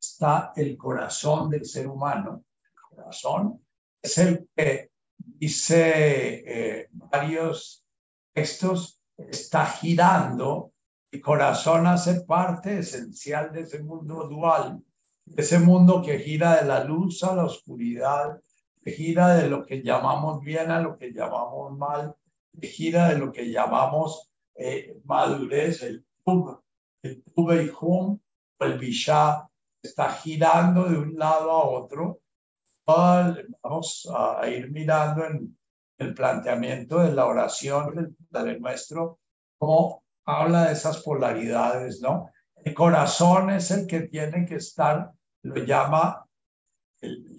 está el corazón del ser humano. El corazón es el que dice varios textos, está girando el corazón hace parte esencial de ese mundo dual, ese mundo que gira de la luz a la oscuridad, que gira de lo que llamamos bien a lo que llamamos mal, que gira de lo que llamamos eh, madurez, el tub, el y hum, el bishá, está girando de un lado a otro. Vamos a ir mirando en el planteamiento de la oración del Padre Nuestro, como habla de esas polaridades, ¿no? El corazón es el que tiene que estar, lo llama el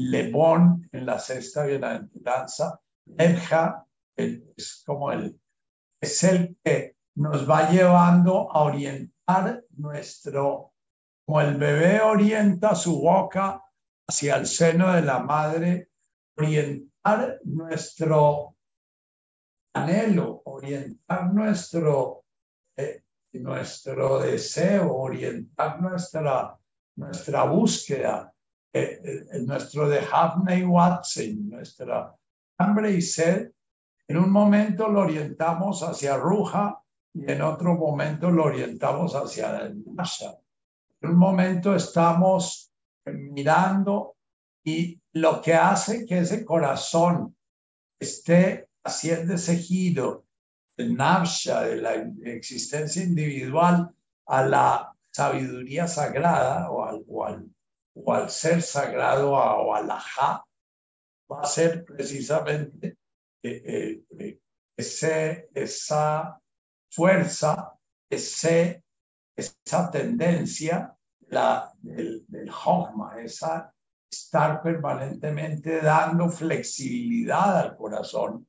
en la sexta bienaventuranza, Elja, es como el, es el que nos va llevando a orientar nuestro, como el bebé orienta su boca hacia el seno de la madre, orientar nuestro anhelo, orientar nuestro nuestro deseo, orientar nuestra, nuestra búsqueda, eh, eh, nuestro de y Watson, nuestra hambre y sed, en un momento lo orientamos hacia Ruja y en otro momento lo orientamos hacia el Nasha. En un momento estamos mirando y lo que hace que ese corazón esté haciendo ese giro de la existencia individual, a la sabiduría sagrada o al, o al, ser sagrado o al ajá, va a ser precisamente eh, eh, eh, ese, esa fuerza, ese, esa tendencia la, del, del esa estar permanentemente dando flexibilidad al corazón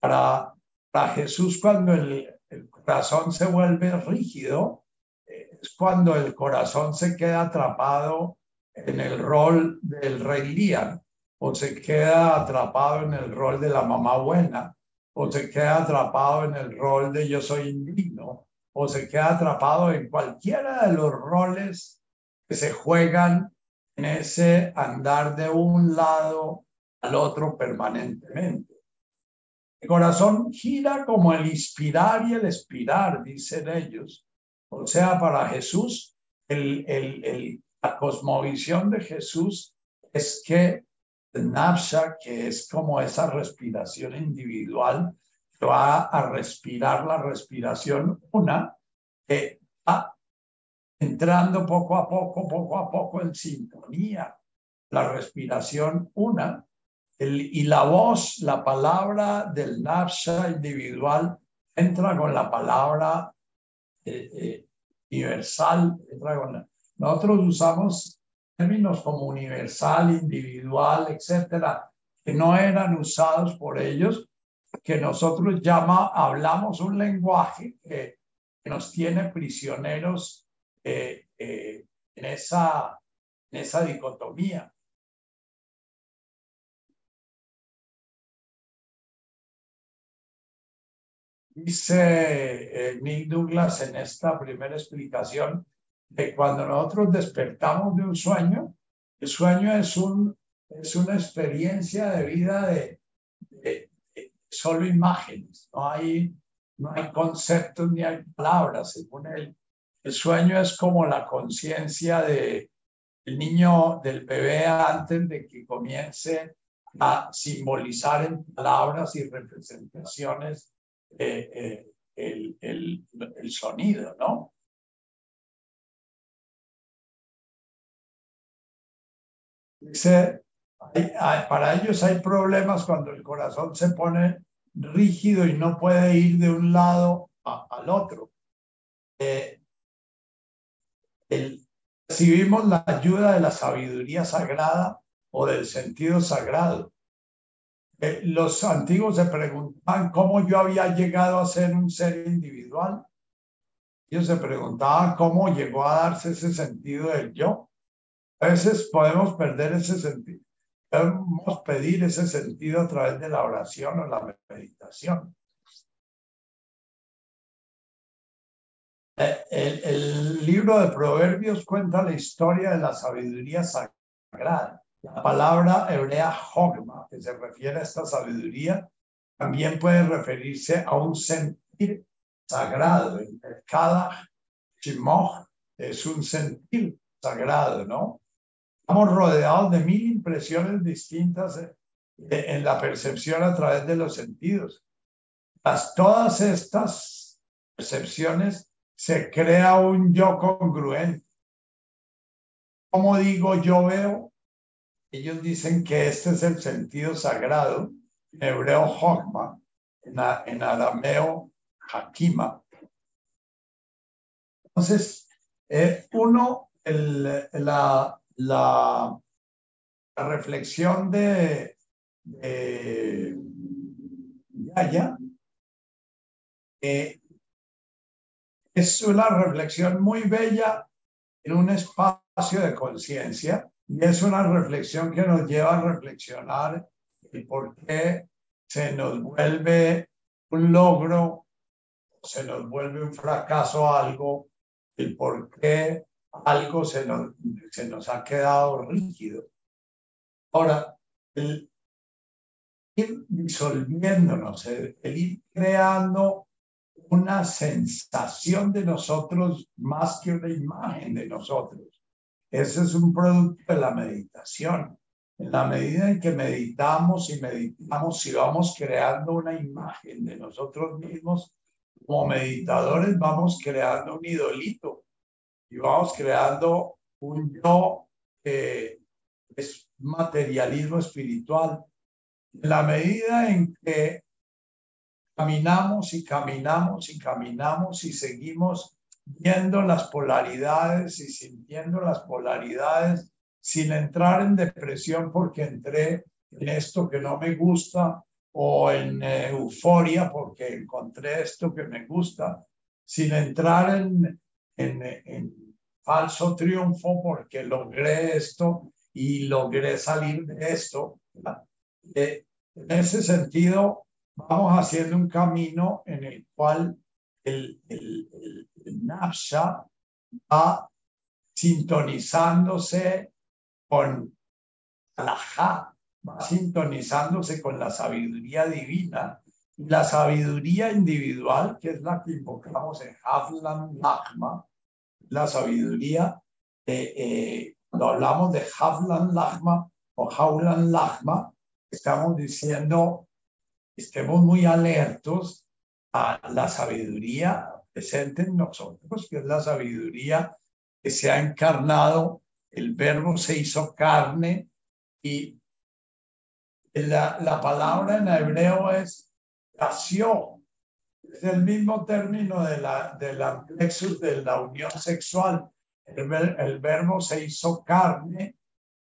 para para Jesús, cuando el, corazón se vuelve rígido, es cuando el corazón se queda atrapado en el rol del rey Lían, o se queda atrapado en el rol de la mamá buena, o se queda atrapado en el rol de yo soy indigno, o se queda atrapado en cualquiera de los roles que se juegan en ese andar de un lado al otro permanentemente. El corazón gira como el inspirar y el expirar, dicen ellos. O sea, para Jesús, el, la cosmovisión de Jesús es que el Nafsha, que es como esa respiración individual, va a respirar la respiración una, que va entrando poco a poco, poco a poco en sintonía. La respiración una y la voz, la palabra del nafsha individual entra con la palabra eh, eh, universal. Entra con Nosotros usamos términos como universal, individual, etcétera, que no eran usados por ellos, que nosotros hablamos un lenguaje que, nos tiene prisioneros eh, en, esa, en esa dicotomía. Dice eh, Neil Douglas en esta primera explicación que cuando nosotros despertamos de un sueño, el sueño es, un, es una experiencia de vida de, solo imágenes, no hay, no hay conceptos ni hay palabras, según él. El sueño es como la conciencia de el niño, del bebé antes de que comience a simbolizar en palabras y representaciones eh, eh, el, el, el sonido, ¿no? Dice, para ellos hay problemas cuando el corazón se pone rígido y no puede ir de un lado al otro. Eh, recibimos la ayuda de la sabiduría sagrada o del sentido sagrado. Los antiguos se preguntaban cómo yo había llegado a ser un ser individual. Ellos se preguntaban cómo llegó a darse ese sentido del yo. A veces podemos perder ese sentido. Podemos pedir ese sentido a través de la oración o la meditación. Eh, el, libro de Proverbios cuenta la historia de la sabiduría sagrada la palabra hebrea hogma, que se refiere a esta sabiduría, también puede referirse a un sentir sagrado. Cada shimoch es un sentir sagrado, ¿no? Estamos rodeados de mil impresiones distintas en la percepción a través de los sentidos. Tras todas estas percepciones se crea un yo congruente. Como digo, yo veo, ellos dicen que este es el sentido sagrado, en hebreo Hokma, en, arameo Hakima. Entonces, eh, uno, el, la, la, reflexión de, de Yaya eh, es una reflexión muy bella en un espacio de conciencia y es una reflexión que nos lleva a reflexionar el por qué se nos vuelve un logro, se nos vuelve un fracaso algo, el por qué algo se nos, se nos ha quedado rígido. Ahora, el ir disolviéndonos, el ir creando una sensación de nosotros más que una imagen de nosotros. Ese es un producto de la meditación. En la medida en que meditamos y meditamos y vamos creando una imagen de nosotros mismos, como meditadores vamos creando un idolito y vamos creando un yo que es materialismo espiritual. En la medida en que caminamos y caminamos y caminamos y seguimos viendo las polaridades y sintiendo las polaridades sin entrar en depresión porque entré en esto que no me gusta o en eh, euforia porque encontré esto que me gusta, sin entrar en, en, falso triunfo porque logré esto y logré salir de esto. Eh, en ese sentido, vamos haciendo un camino en el cual el, el, el, Napsha va sintonizándose con va sintonizándose con la sabiduría divina. La sabiduría individual, que es la que invocamos en Havlan Lachma, la sabiduría eh, cuando hablamos de Havlan Lachma o Haulan Lachma, estamos diciendo, estemos muy alertos a la sabiduría presente en nosotros, que es la sabiduría que se ha encarnado, el verbo se hizo carne y la, la palabra en hebreo es nació. Es el mismo término de la, de la de la unión sexual. El, verbo se hizo carne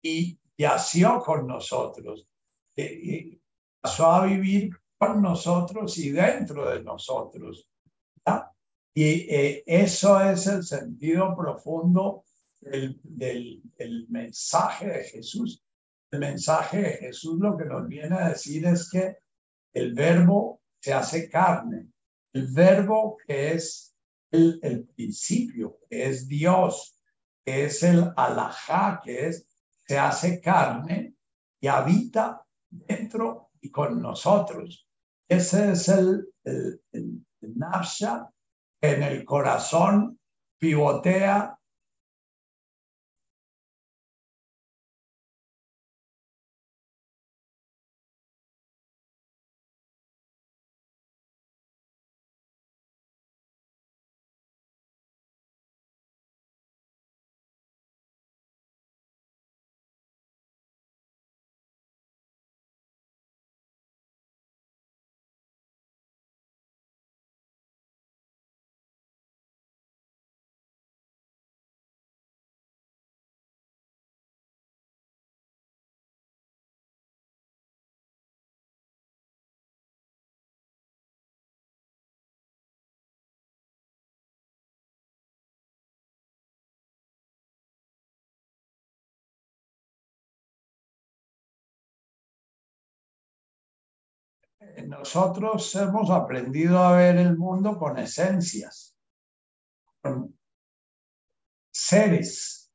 y yació con nosotros. Y, pasó a vivir con nosotros y dentro de nosotros. Y eh, eso es el sentido profundo del, del, del, mensaje de Jesús. El mensaje de Jesús lo que nos viene a decir es que el verbo se hace carne. El verbo que es el, el principio, es Dios, es el alajá, que es, se hace carne y habita dentro y con nosotros. Ese es el, el, el, en el corazón pivotea nosotros hemos aprendido a ver el mundo con esencias, con seres.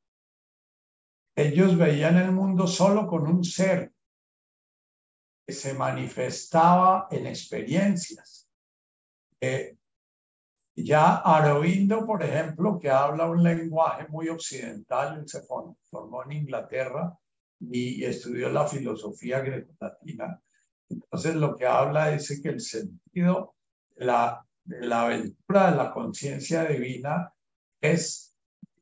Ellos veían el mundo solo con un ser que se manifestaba en experiencias. ya Aroindo, por ejemplo, que habla un lenguaje muy occidental, se formó en Inglaterra y estudió la filosofía greco-latina entonces lo que habla es que el sentido la, de la aventura de la conciencia divina es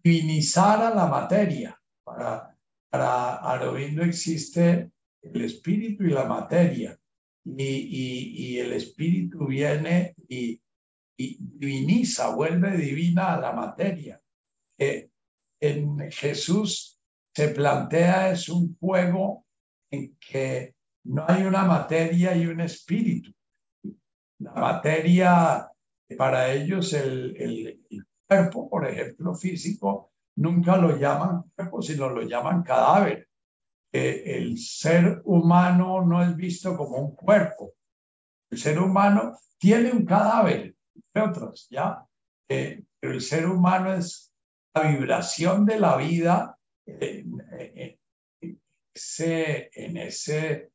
divinizar a la materia. Para, para Arobindo existe el espíritu y la materia. Y, y, el espíritu viene y, y, diviniza, vuelve divina a la materia. Eh, en Jesús se plantea es un juego en que no hay una materia y un espíritu. La materia, para ellos, el, el, cuerpo, por ejemplo, físico, nunca lo llaman cuerpo, sino lo llaman cadáver. el ser humano no es visto como un cuerpo. El ser humano tiene un cadáver, entre otros, ¿ya? pero el ser humano es la vibración de la vida en ese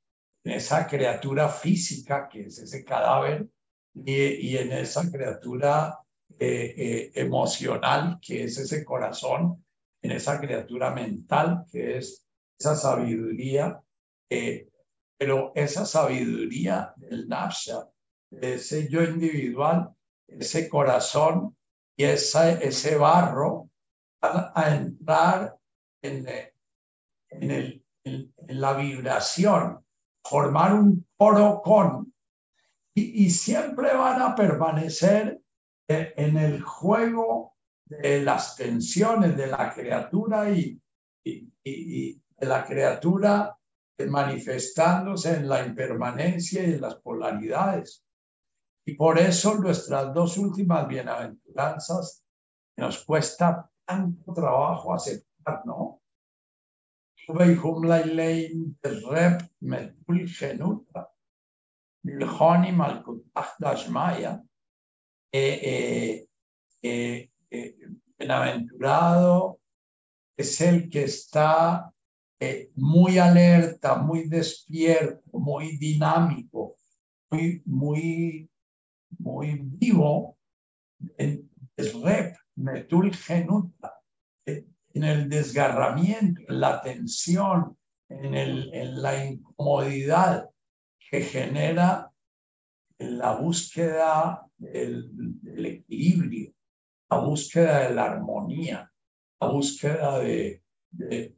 esa criatura física que es ese cadáver y, en esa criatura eh, eh, emocional que es ese corazón, en esa criatura mental que es esa sabiduría, eh, pero esa sabiduría del nafsha, ese yo individual, ese corazón y esa, ese barro van a entrar en, en, el, en la vibración formar un coro con, y, siempre van a permanecer en, el juego de las tensiones de la criatura y, y, de la criatura manifestándose en la impermanencia y en las polaridades. Y por eso nuestras dos últimas bienaventuranzas nos cuesta tanto trabajo aceptar, ¿no? وبيهم ليلين الرب مدبول خنوتا الخاني مالكوت أحداش معايا bienaventurado es el que está e, muy alerta, muy despierto, muy dinámico, muy, muy, muy vivo. Es rep, metul genuta, e en el desgarramiento, en la tensión, en, el, en la incomodidad que genera la búsqueda del, equilibrio, la búsqueda de la armonía, la búsqueda de, de,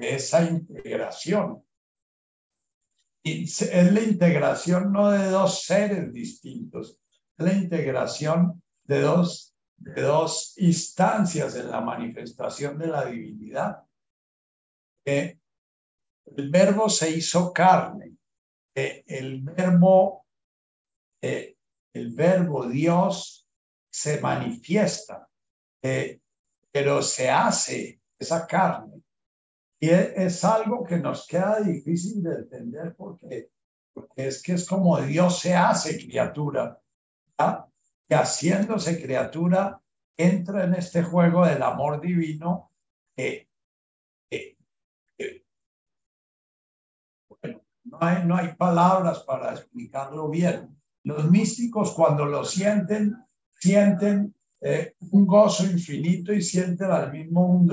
esa integración. Y es la integración no de dos seres distintos, la integración de dos, dos instancias en la manifestación de la divinidad. el verbo se hizo carne, el verbo, el verbo Dios se manifiesta, pero se hace esa carne. Y es, algo que nos queda difícil de entender porque, porque es que es como Dios se hace criatura que haciéndose criatura entra en este juego del amor divino no hay, no hay palabras para explicarlo bien. Los místicos cuando lo sienten, sienten eh, un gozo infinito y sienten al mismo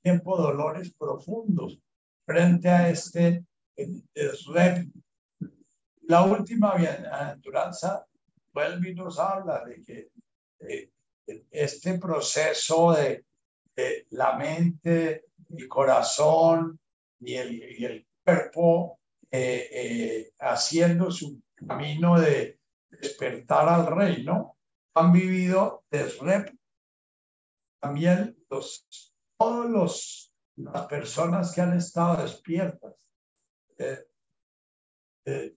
tiempo dolores profundos frente a este eh, La última bienaventuranza Vuelve nos habla de que este proceso de, la mente, el corazón y el, cuerpo eh, eh, haciendo su camino de despertar al reino, han vivido desde también los, todos los, las personas que han estado despiertas. Eh,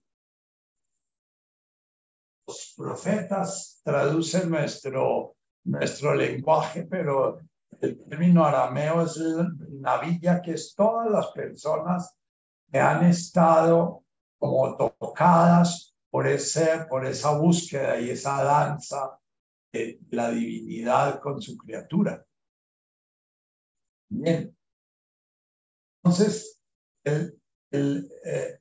los profetas traducen nuestro, nuestro lenguaje, pero el término arameo es navilla, que es todas las personas que han estado como tocadas por, ese, por esa búsqueda y esa danza de la divinidad con su criatura. Bien. Entonces, el, el, eh,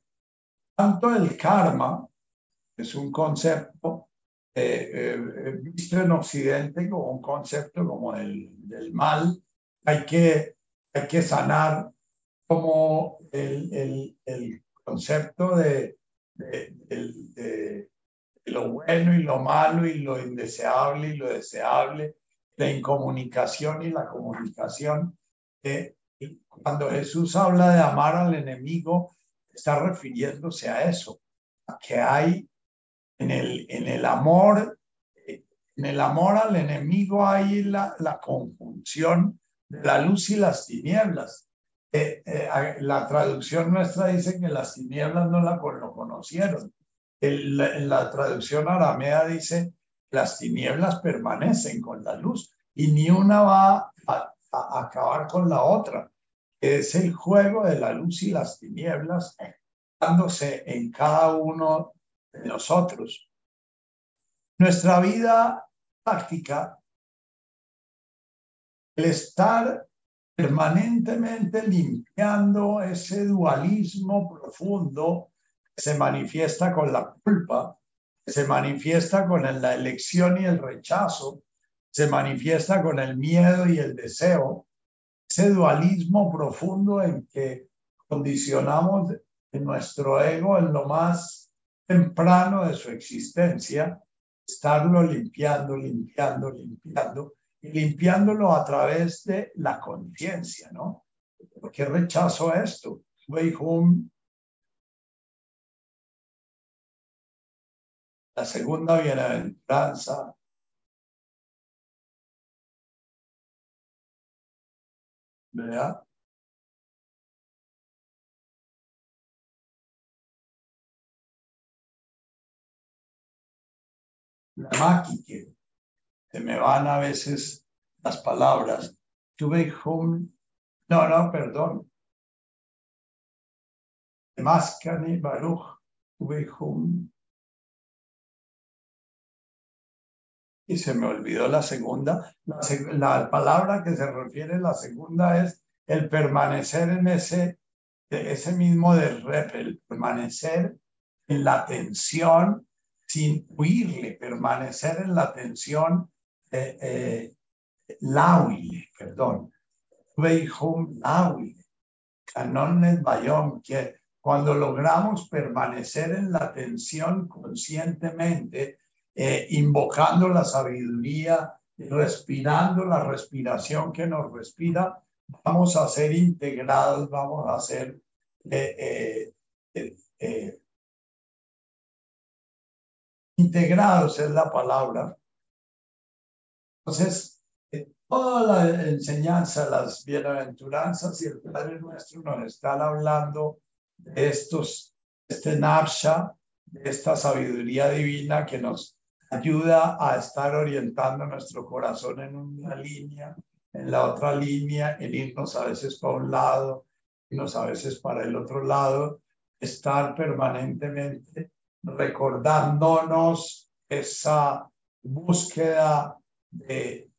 tanto el karma es un concepto eh, eh, visto en Occidente como un concepto como el del mal. Hay que, hay que sanar como el, el, el concepto de, de, lo bueno y lo malo y lo indeseable y lo deseable, la incomunicación y la comunicación. Eh, cuando Jesús habla de amar al enemigo, está refiriéndose a eso, a que hay en el, en el amor, en el amor al enemigo hay la, la conjunción de la luz y las tinieblas. Eh, eh, la traducción nuestra dice que las tinieblas no la conocieron. en la traducción aramea dice las tinieblas permanecen con la luz y ni una va a, a acabar con la otra. Es el juego de la luz y las tinieblas dándose en cada uno nosotros. Nuestra vida práctica, el estar permanentemente limpiando ese dualismo profundo que se manifiesta con la culpa, que se manifiesta con la elección y el rechazo, se manifiesta con el miedo y el deseo, ese dualismo profundo en que condicionamos nuestro ego en lo más temprano de su existencia, estarlo limpiando, limpiando, limpiando, y limpiándolo a través de la conciencia, ¿no? ¿Por qué rechazo esto? La segunda bienaventuranza ¿verdad? La máquina, se me van a veces las palabras. Tuve home, no, no, perdón. Mascani Baruch, tuve home. Y se me olvidó la segunda. La, palabra que se refiere la segunda es el permanecer en ese, ese mismo de el permanecer en la tensión sin huirle, permanecer en la tensión eh, eh, perdón, Veihum lauile, Canon Bayom, que cuando logramos permanecer en la tensión conscientemente, eh, invocando la sabiduría, respirando la respiración que nos respira, vamos a ser integrados, vamos a ser eh, eh, integrados es la palabra. Entonces, toda la enseñanza, las bienaventuranzas y el Padre Nuestro nos están hablando de estos, este napsha, de esta sabiduría divina que nos ayuda a estar orientando nuestro corazón en una línea, en la otra línea, en irnos a veces para un lado, irnos a veces para el otro lado, estar permanentemente recordándonos esa búsqueda de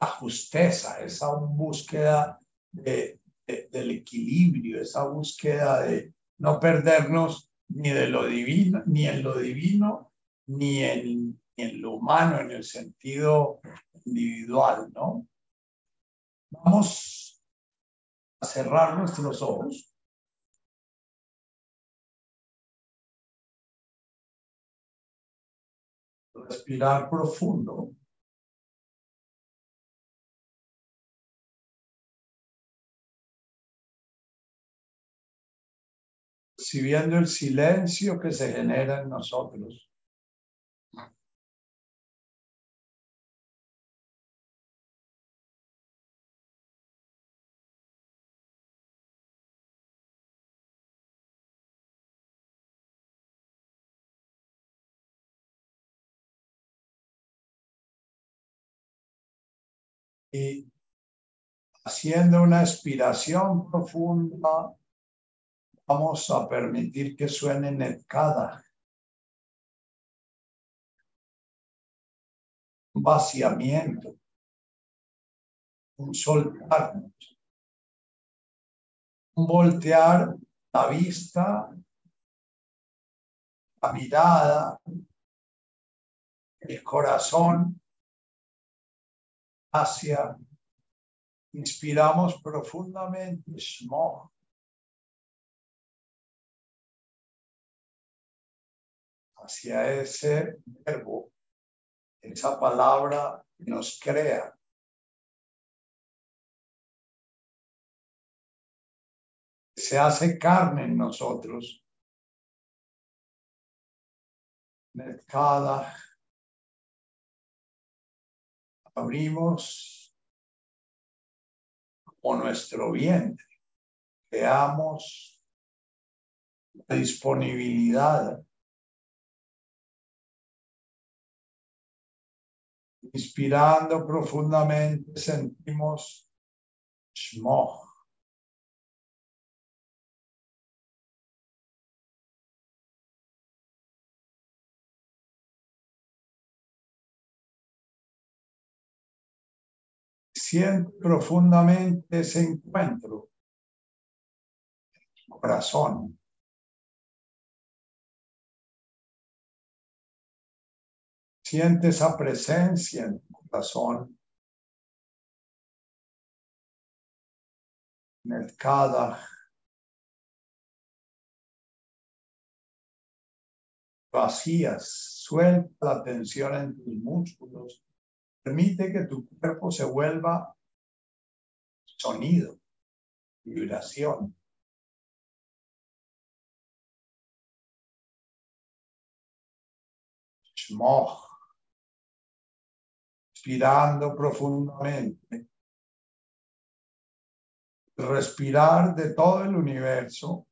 la justeza, esa búsqueda de, del equilibrio, esa búsqueda de no perdernos ni de lo divino, ni en lo divino, ni en, en lo humano, en el sentido individual, ¿no? Vamos a cerrar nuestros ojos. Respirar profundo. Recibiendo el silencio que se genera en nosotros. Y haciendo una expiración profunda, vamos a permitir que suene netkada. Un vaciamiento, un soltarnos, un voltear la vista, la mirada, el corazón hacia, inspiramos profundamente, hacia ese verbo, esa palabra nos crea. Se hace carne en nosotros. Abrimos como nuestro vientre, veamos la disponibilidad. Inspirando profundamente sentimos. Siente profundamente ese encuentro. Corazón. Siente esa presencia en tu corazón. En el cada vacías, suelta la tensión en tus músculos Permite que tu cuerpo se vuelva sonido, vibración. Shmoch. Respirando profundamente. Respirar de todo el universo.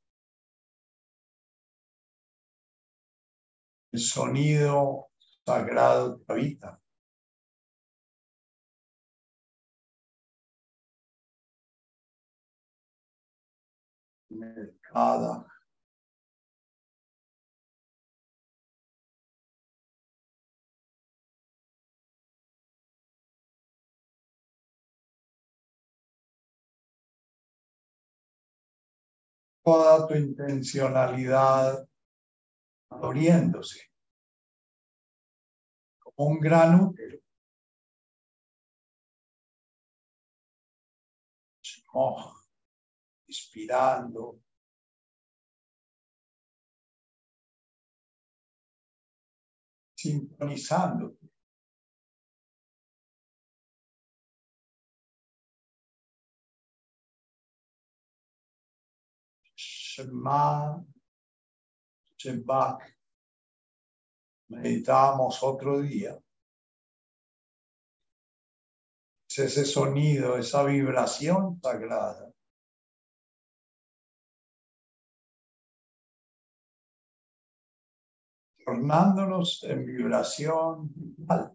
El sonido sagrado que habita. Mercada. Toda tu intencionalidad abriéndose como un gran útero. Oh inspirando. Sintonizando. Shema, Shebak, meditábamos otro día, es ese sonido, esa vibración sagrada. Tornándonos en vibración vital.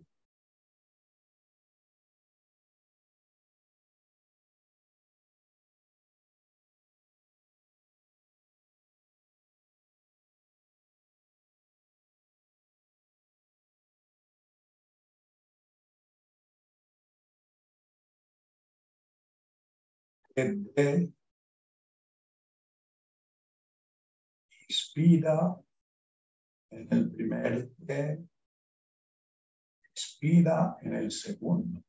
inspira en el primer T, expira en el segundo.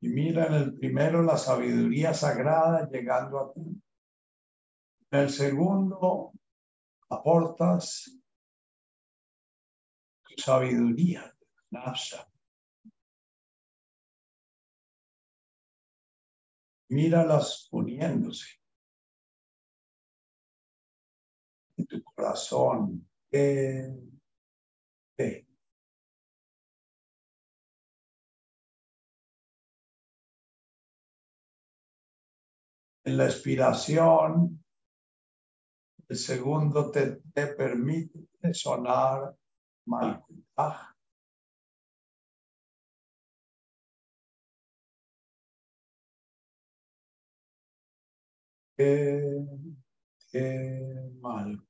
Y mira en el primero la sabiduría sagrada llegando a ti. En el segundo aportas tu sabiduría, nafsa. míralas uniéndose. Tu corazón. En la expiración, el segundo te, te permite sonar Malkutaj. qué, qué mal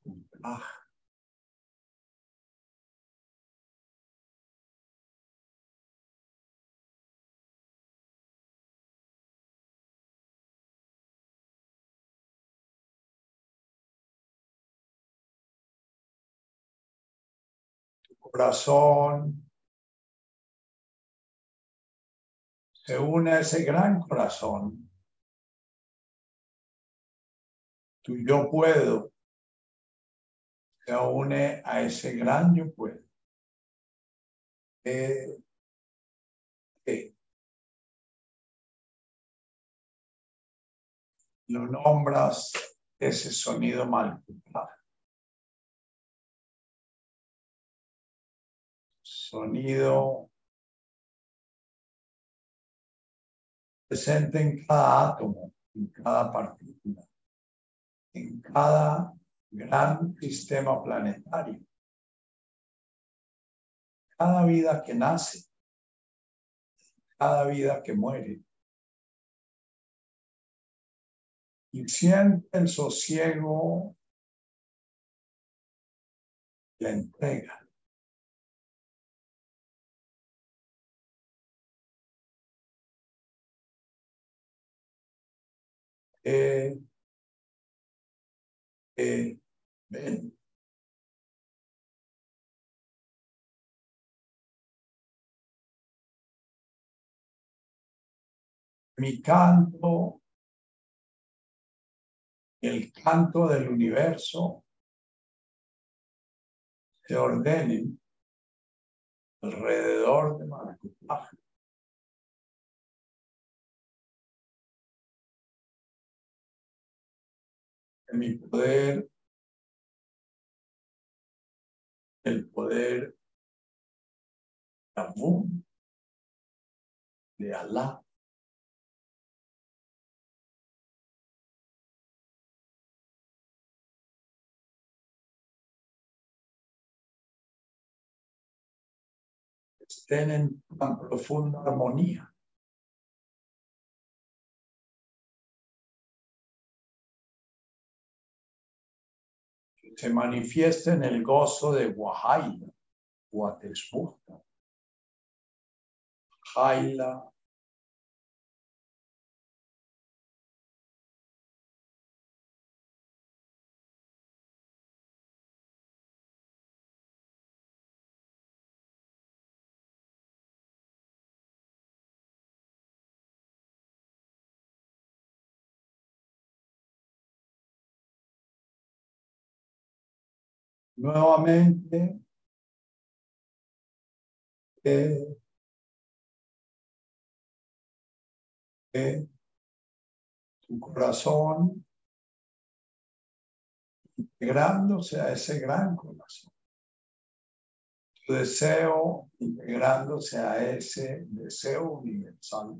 corazón se une a ese gran corazón tu yo puedo se une a ese gran yo puedo. Eh, eh. Lo nombras ese sonido mal Sonido presente en cada átomo, en cada partícula en cada gran sistema planetario. Cada vida que nace, cada vida que muere. Y siente el sosiego, la entrega. Eh, mi canto, el canto del universo, se ordenen alrededor de Mi poder, el poder de Alá. estén en tan profunda armonía. Se manifiesta en el gozo de Wahaila, Guatesmuta. Jaila, nuevamente eh, eh, tu corazón integrándose a ese gran corazón. tu deseo integrándose a ese deseo universal.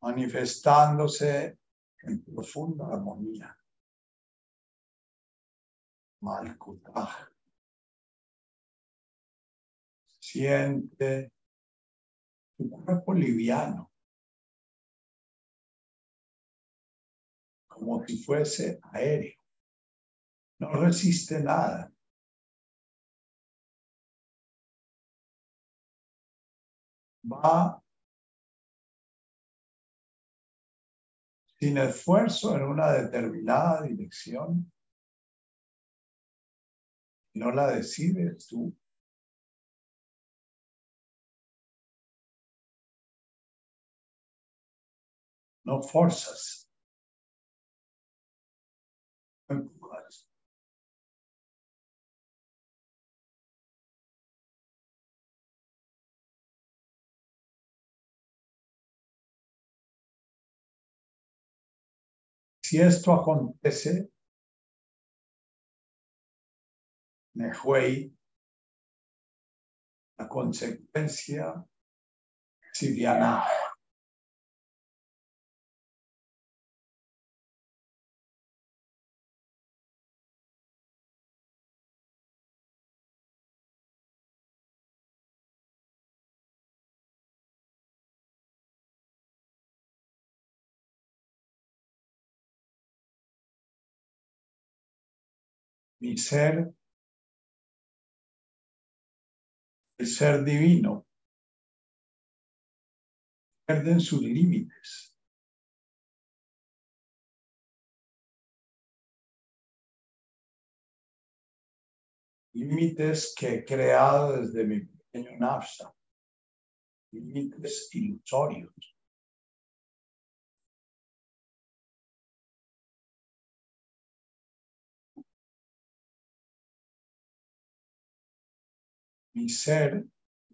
Manifestándose en profunda armonía. Malkutaj. Siente tu cuerpo liviano, como si fuese aéreo. No resiste nada. Va sin esfuerzo en una determinada dirección. No la decides tú. No forzas. Si esto acontece, Nehuey, la consecuencia siriana. Mi ser, el ser divino, pierden sus límites. Límites que he creado desde mi pequeño nafsa, límites ilusorios. Mi ser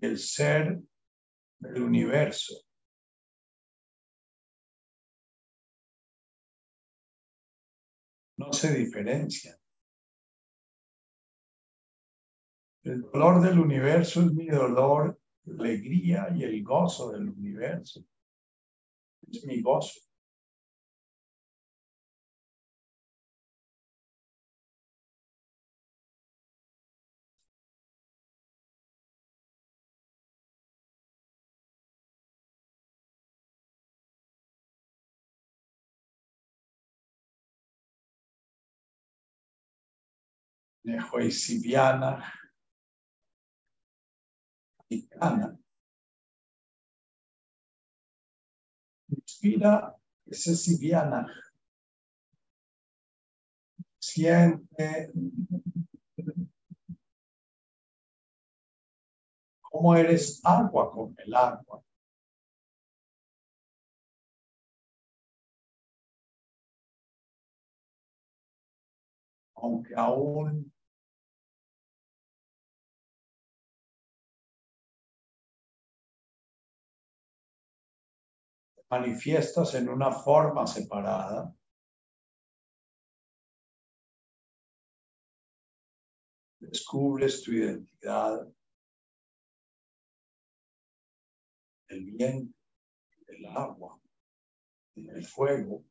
el ser del universo. No se diferencian. El dolor del universo es mi dolor, la alegría y el gozo del universo. Es mi gozo. Nehoisiviana y Cana. Inspira ese Siviana. Siente cómo eres agua con el agua. Aunque aún manifiestas en una forma separada. Descubres tu identidad, el viento, el agua, el fuego.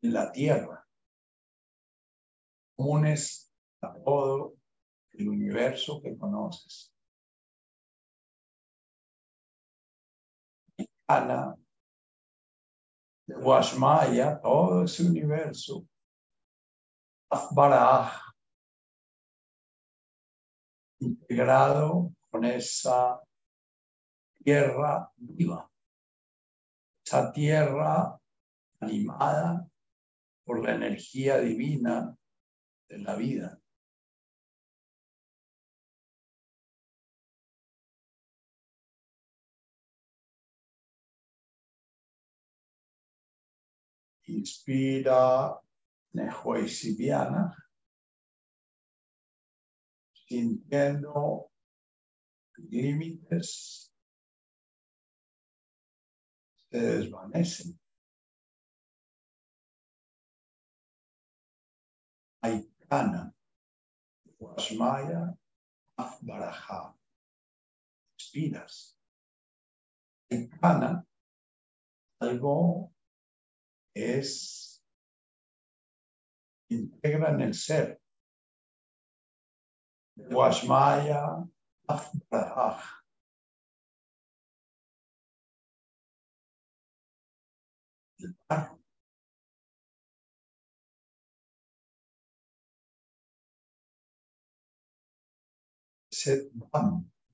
La tierra, unes a todo el universo que conoces. Ana, de todo ese universo, Baraj, integrado con esa tierra viva, esa tierra animada por la energía divina de la vida. Inspira Nehuesibiana. sintiendo límites se desvanecen. Aikana, Washmaya, Baraja. Espinas. Aikana, algo es integra en el ser. Washmaya, Baraja. El barro.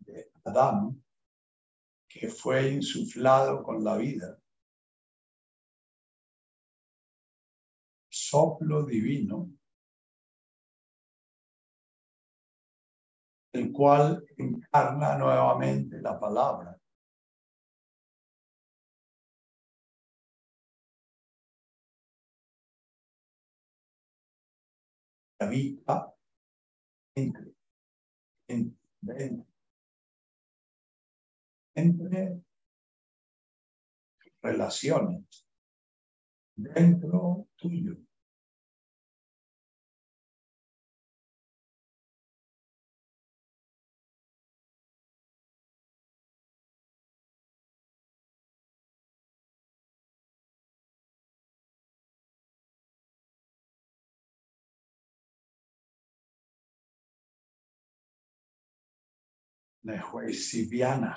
de Adán que fue insuflado con la vida, soplo divino, el cual encarna nuevamente la palabra. Habita entre entre relaciones dentro tuyo. Nehuesibiana.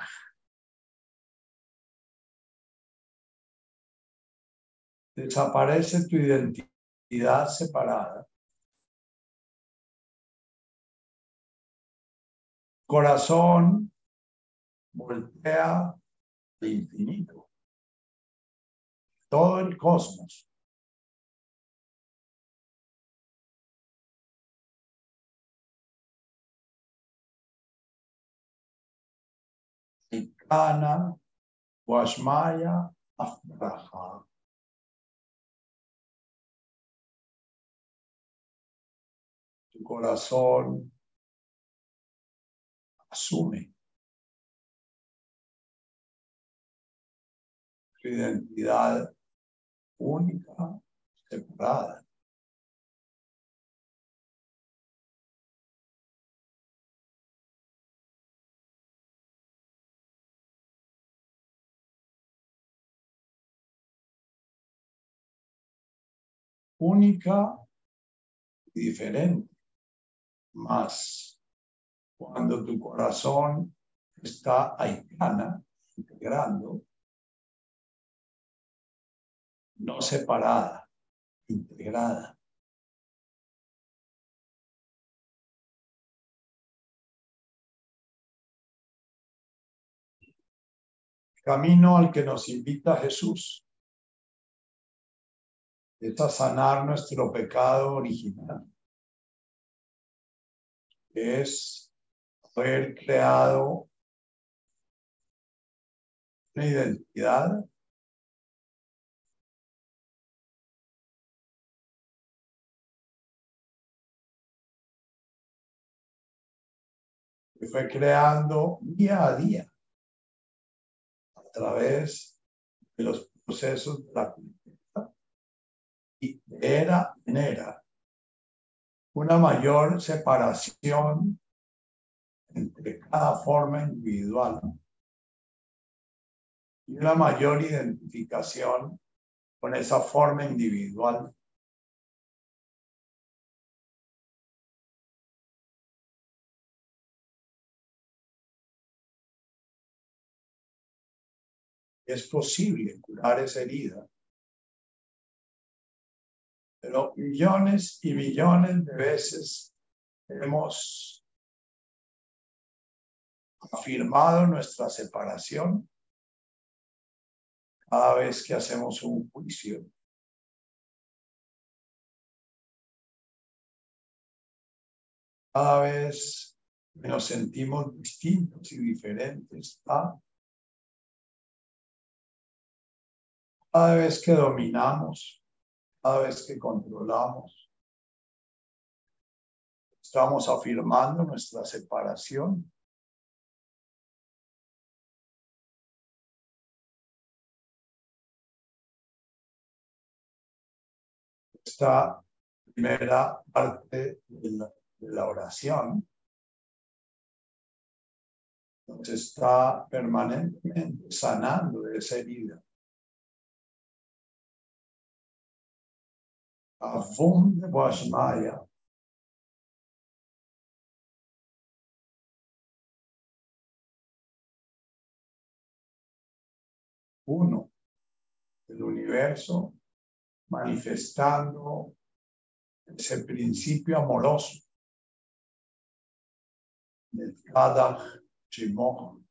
Desaparece tu identidad separada. Corazón voltea infinito. Todo el cosmos. Ana, Washmaya, Afraha. Tu corazón asume tu identidad única, separada. Única y diferente. Más cuando tu corazón está aikana, integrando, no separada, integrada. Camino al que nos invita Jesús es sanar nuestro pecado original. Es haber creado una identidad que fue creando día a día a través de los procesos era en era una mayor separación entre cada forma individual y una mayor identificación con esa forma individual. Es posible curar esa herida pero millones y millones de veces hemos afirmado nuestra separación cada vez que hacemos un juicio. Cada vez que nos sentimos distintos y diferentes cada vez que dominamos cada vez que controlamos estamos afirmando nuestra separación. Esta primera parte de la, oración nos está permanentemente sanando de esa herida. Uno, el universo, manifestando ese principio amoroso de cada chimón.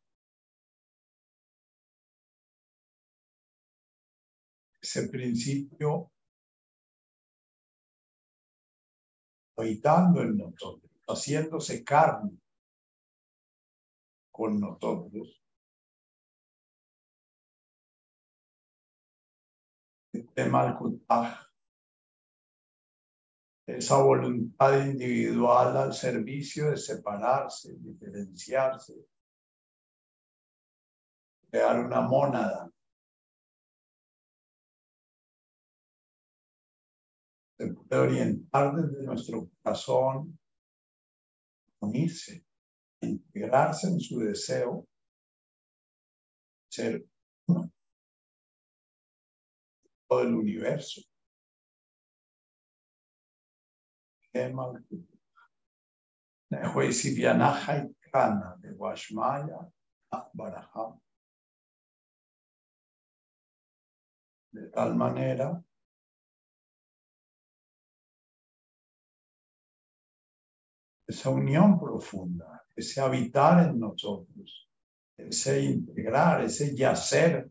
Ese principio habitando en nosotros, haciéndose carne con nosotros Malkutaj, esa voluntad individual al servicio de separarse, diferenciarse, crear una mónada. Puede orientar desde nuestro corazón, unirse, integrarse en su deseo, ser uno del universo. Kana de. De tal manera esa unión profunda, ese habitar en nosotros, ese integrar, ese yacer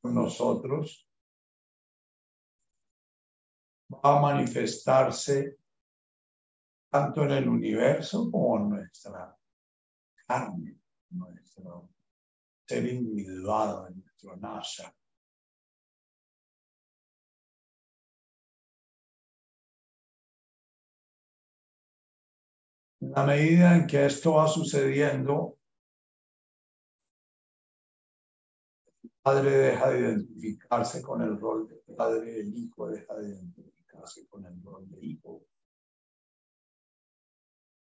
con nosotros, va a manifestarse tanto en el universo como en nuestra carne, nuestro ser individuado, en nuestro nasa. La medida en que esto va sucediendo, el padre deja de identificarse con el rol de padre, el hijo deja de identificarse con el rol de hijo.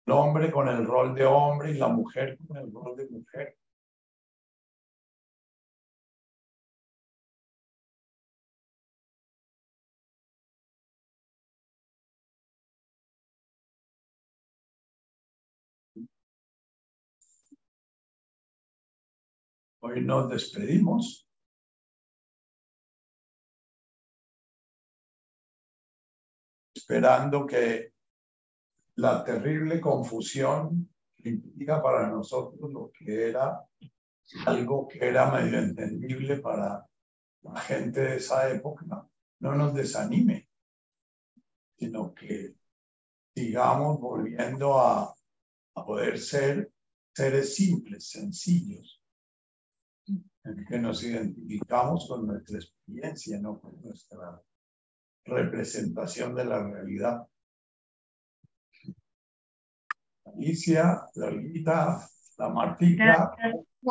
El hombre con el rol de hombre y la mujer con el rol de mujer. Hoy nos despedimos. esperando que la terrible confusión implica para nosotros lo que era algo que era medio entendible para la gente de esa época, no nos desanime, sino que sigamos volviendo a, a poder ser seres simples, sencillos, que nos identificamos con nuestra experiencia, no con nuestra representación de la realidad. Alicia, la Olguita, la Martica.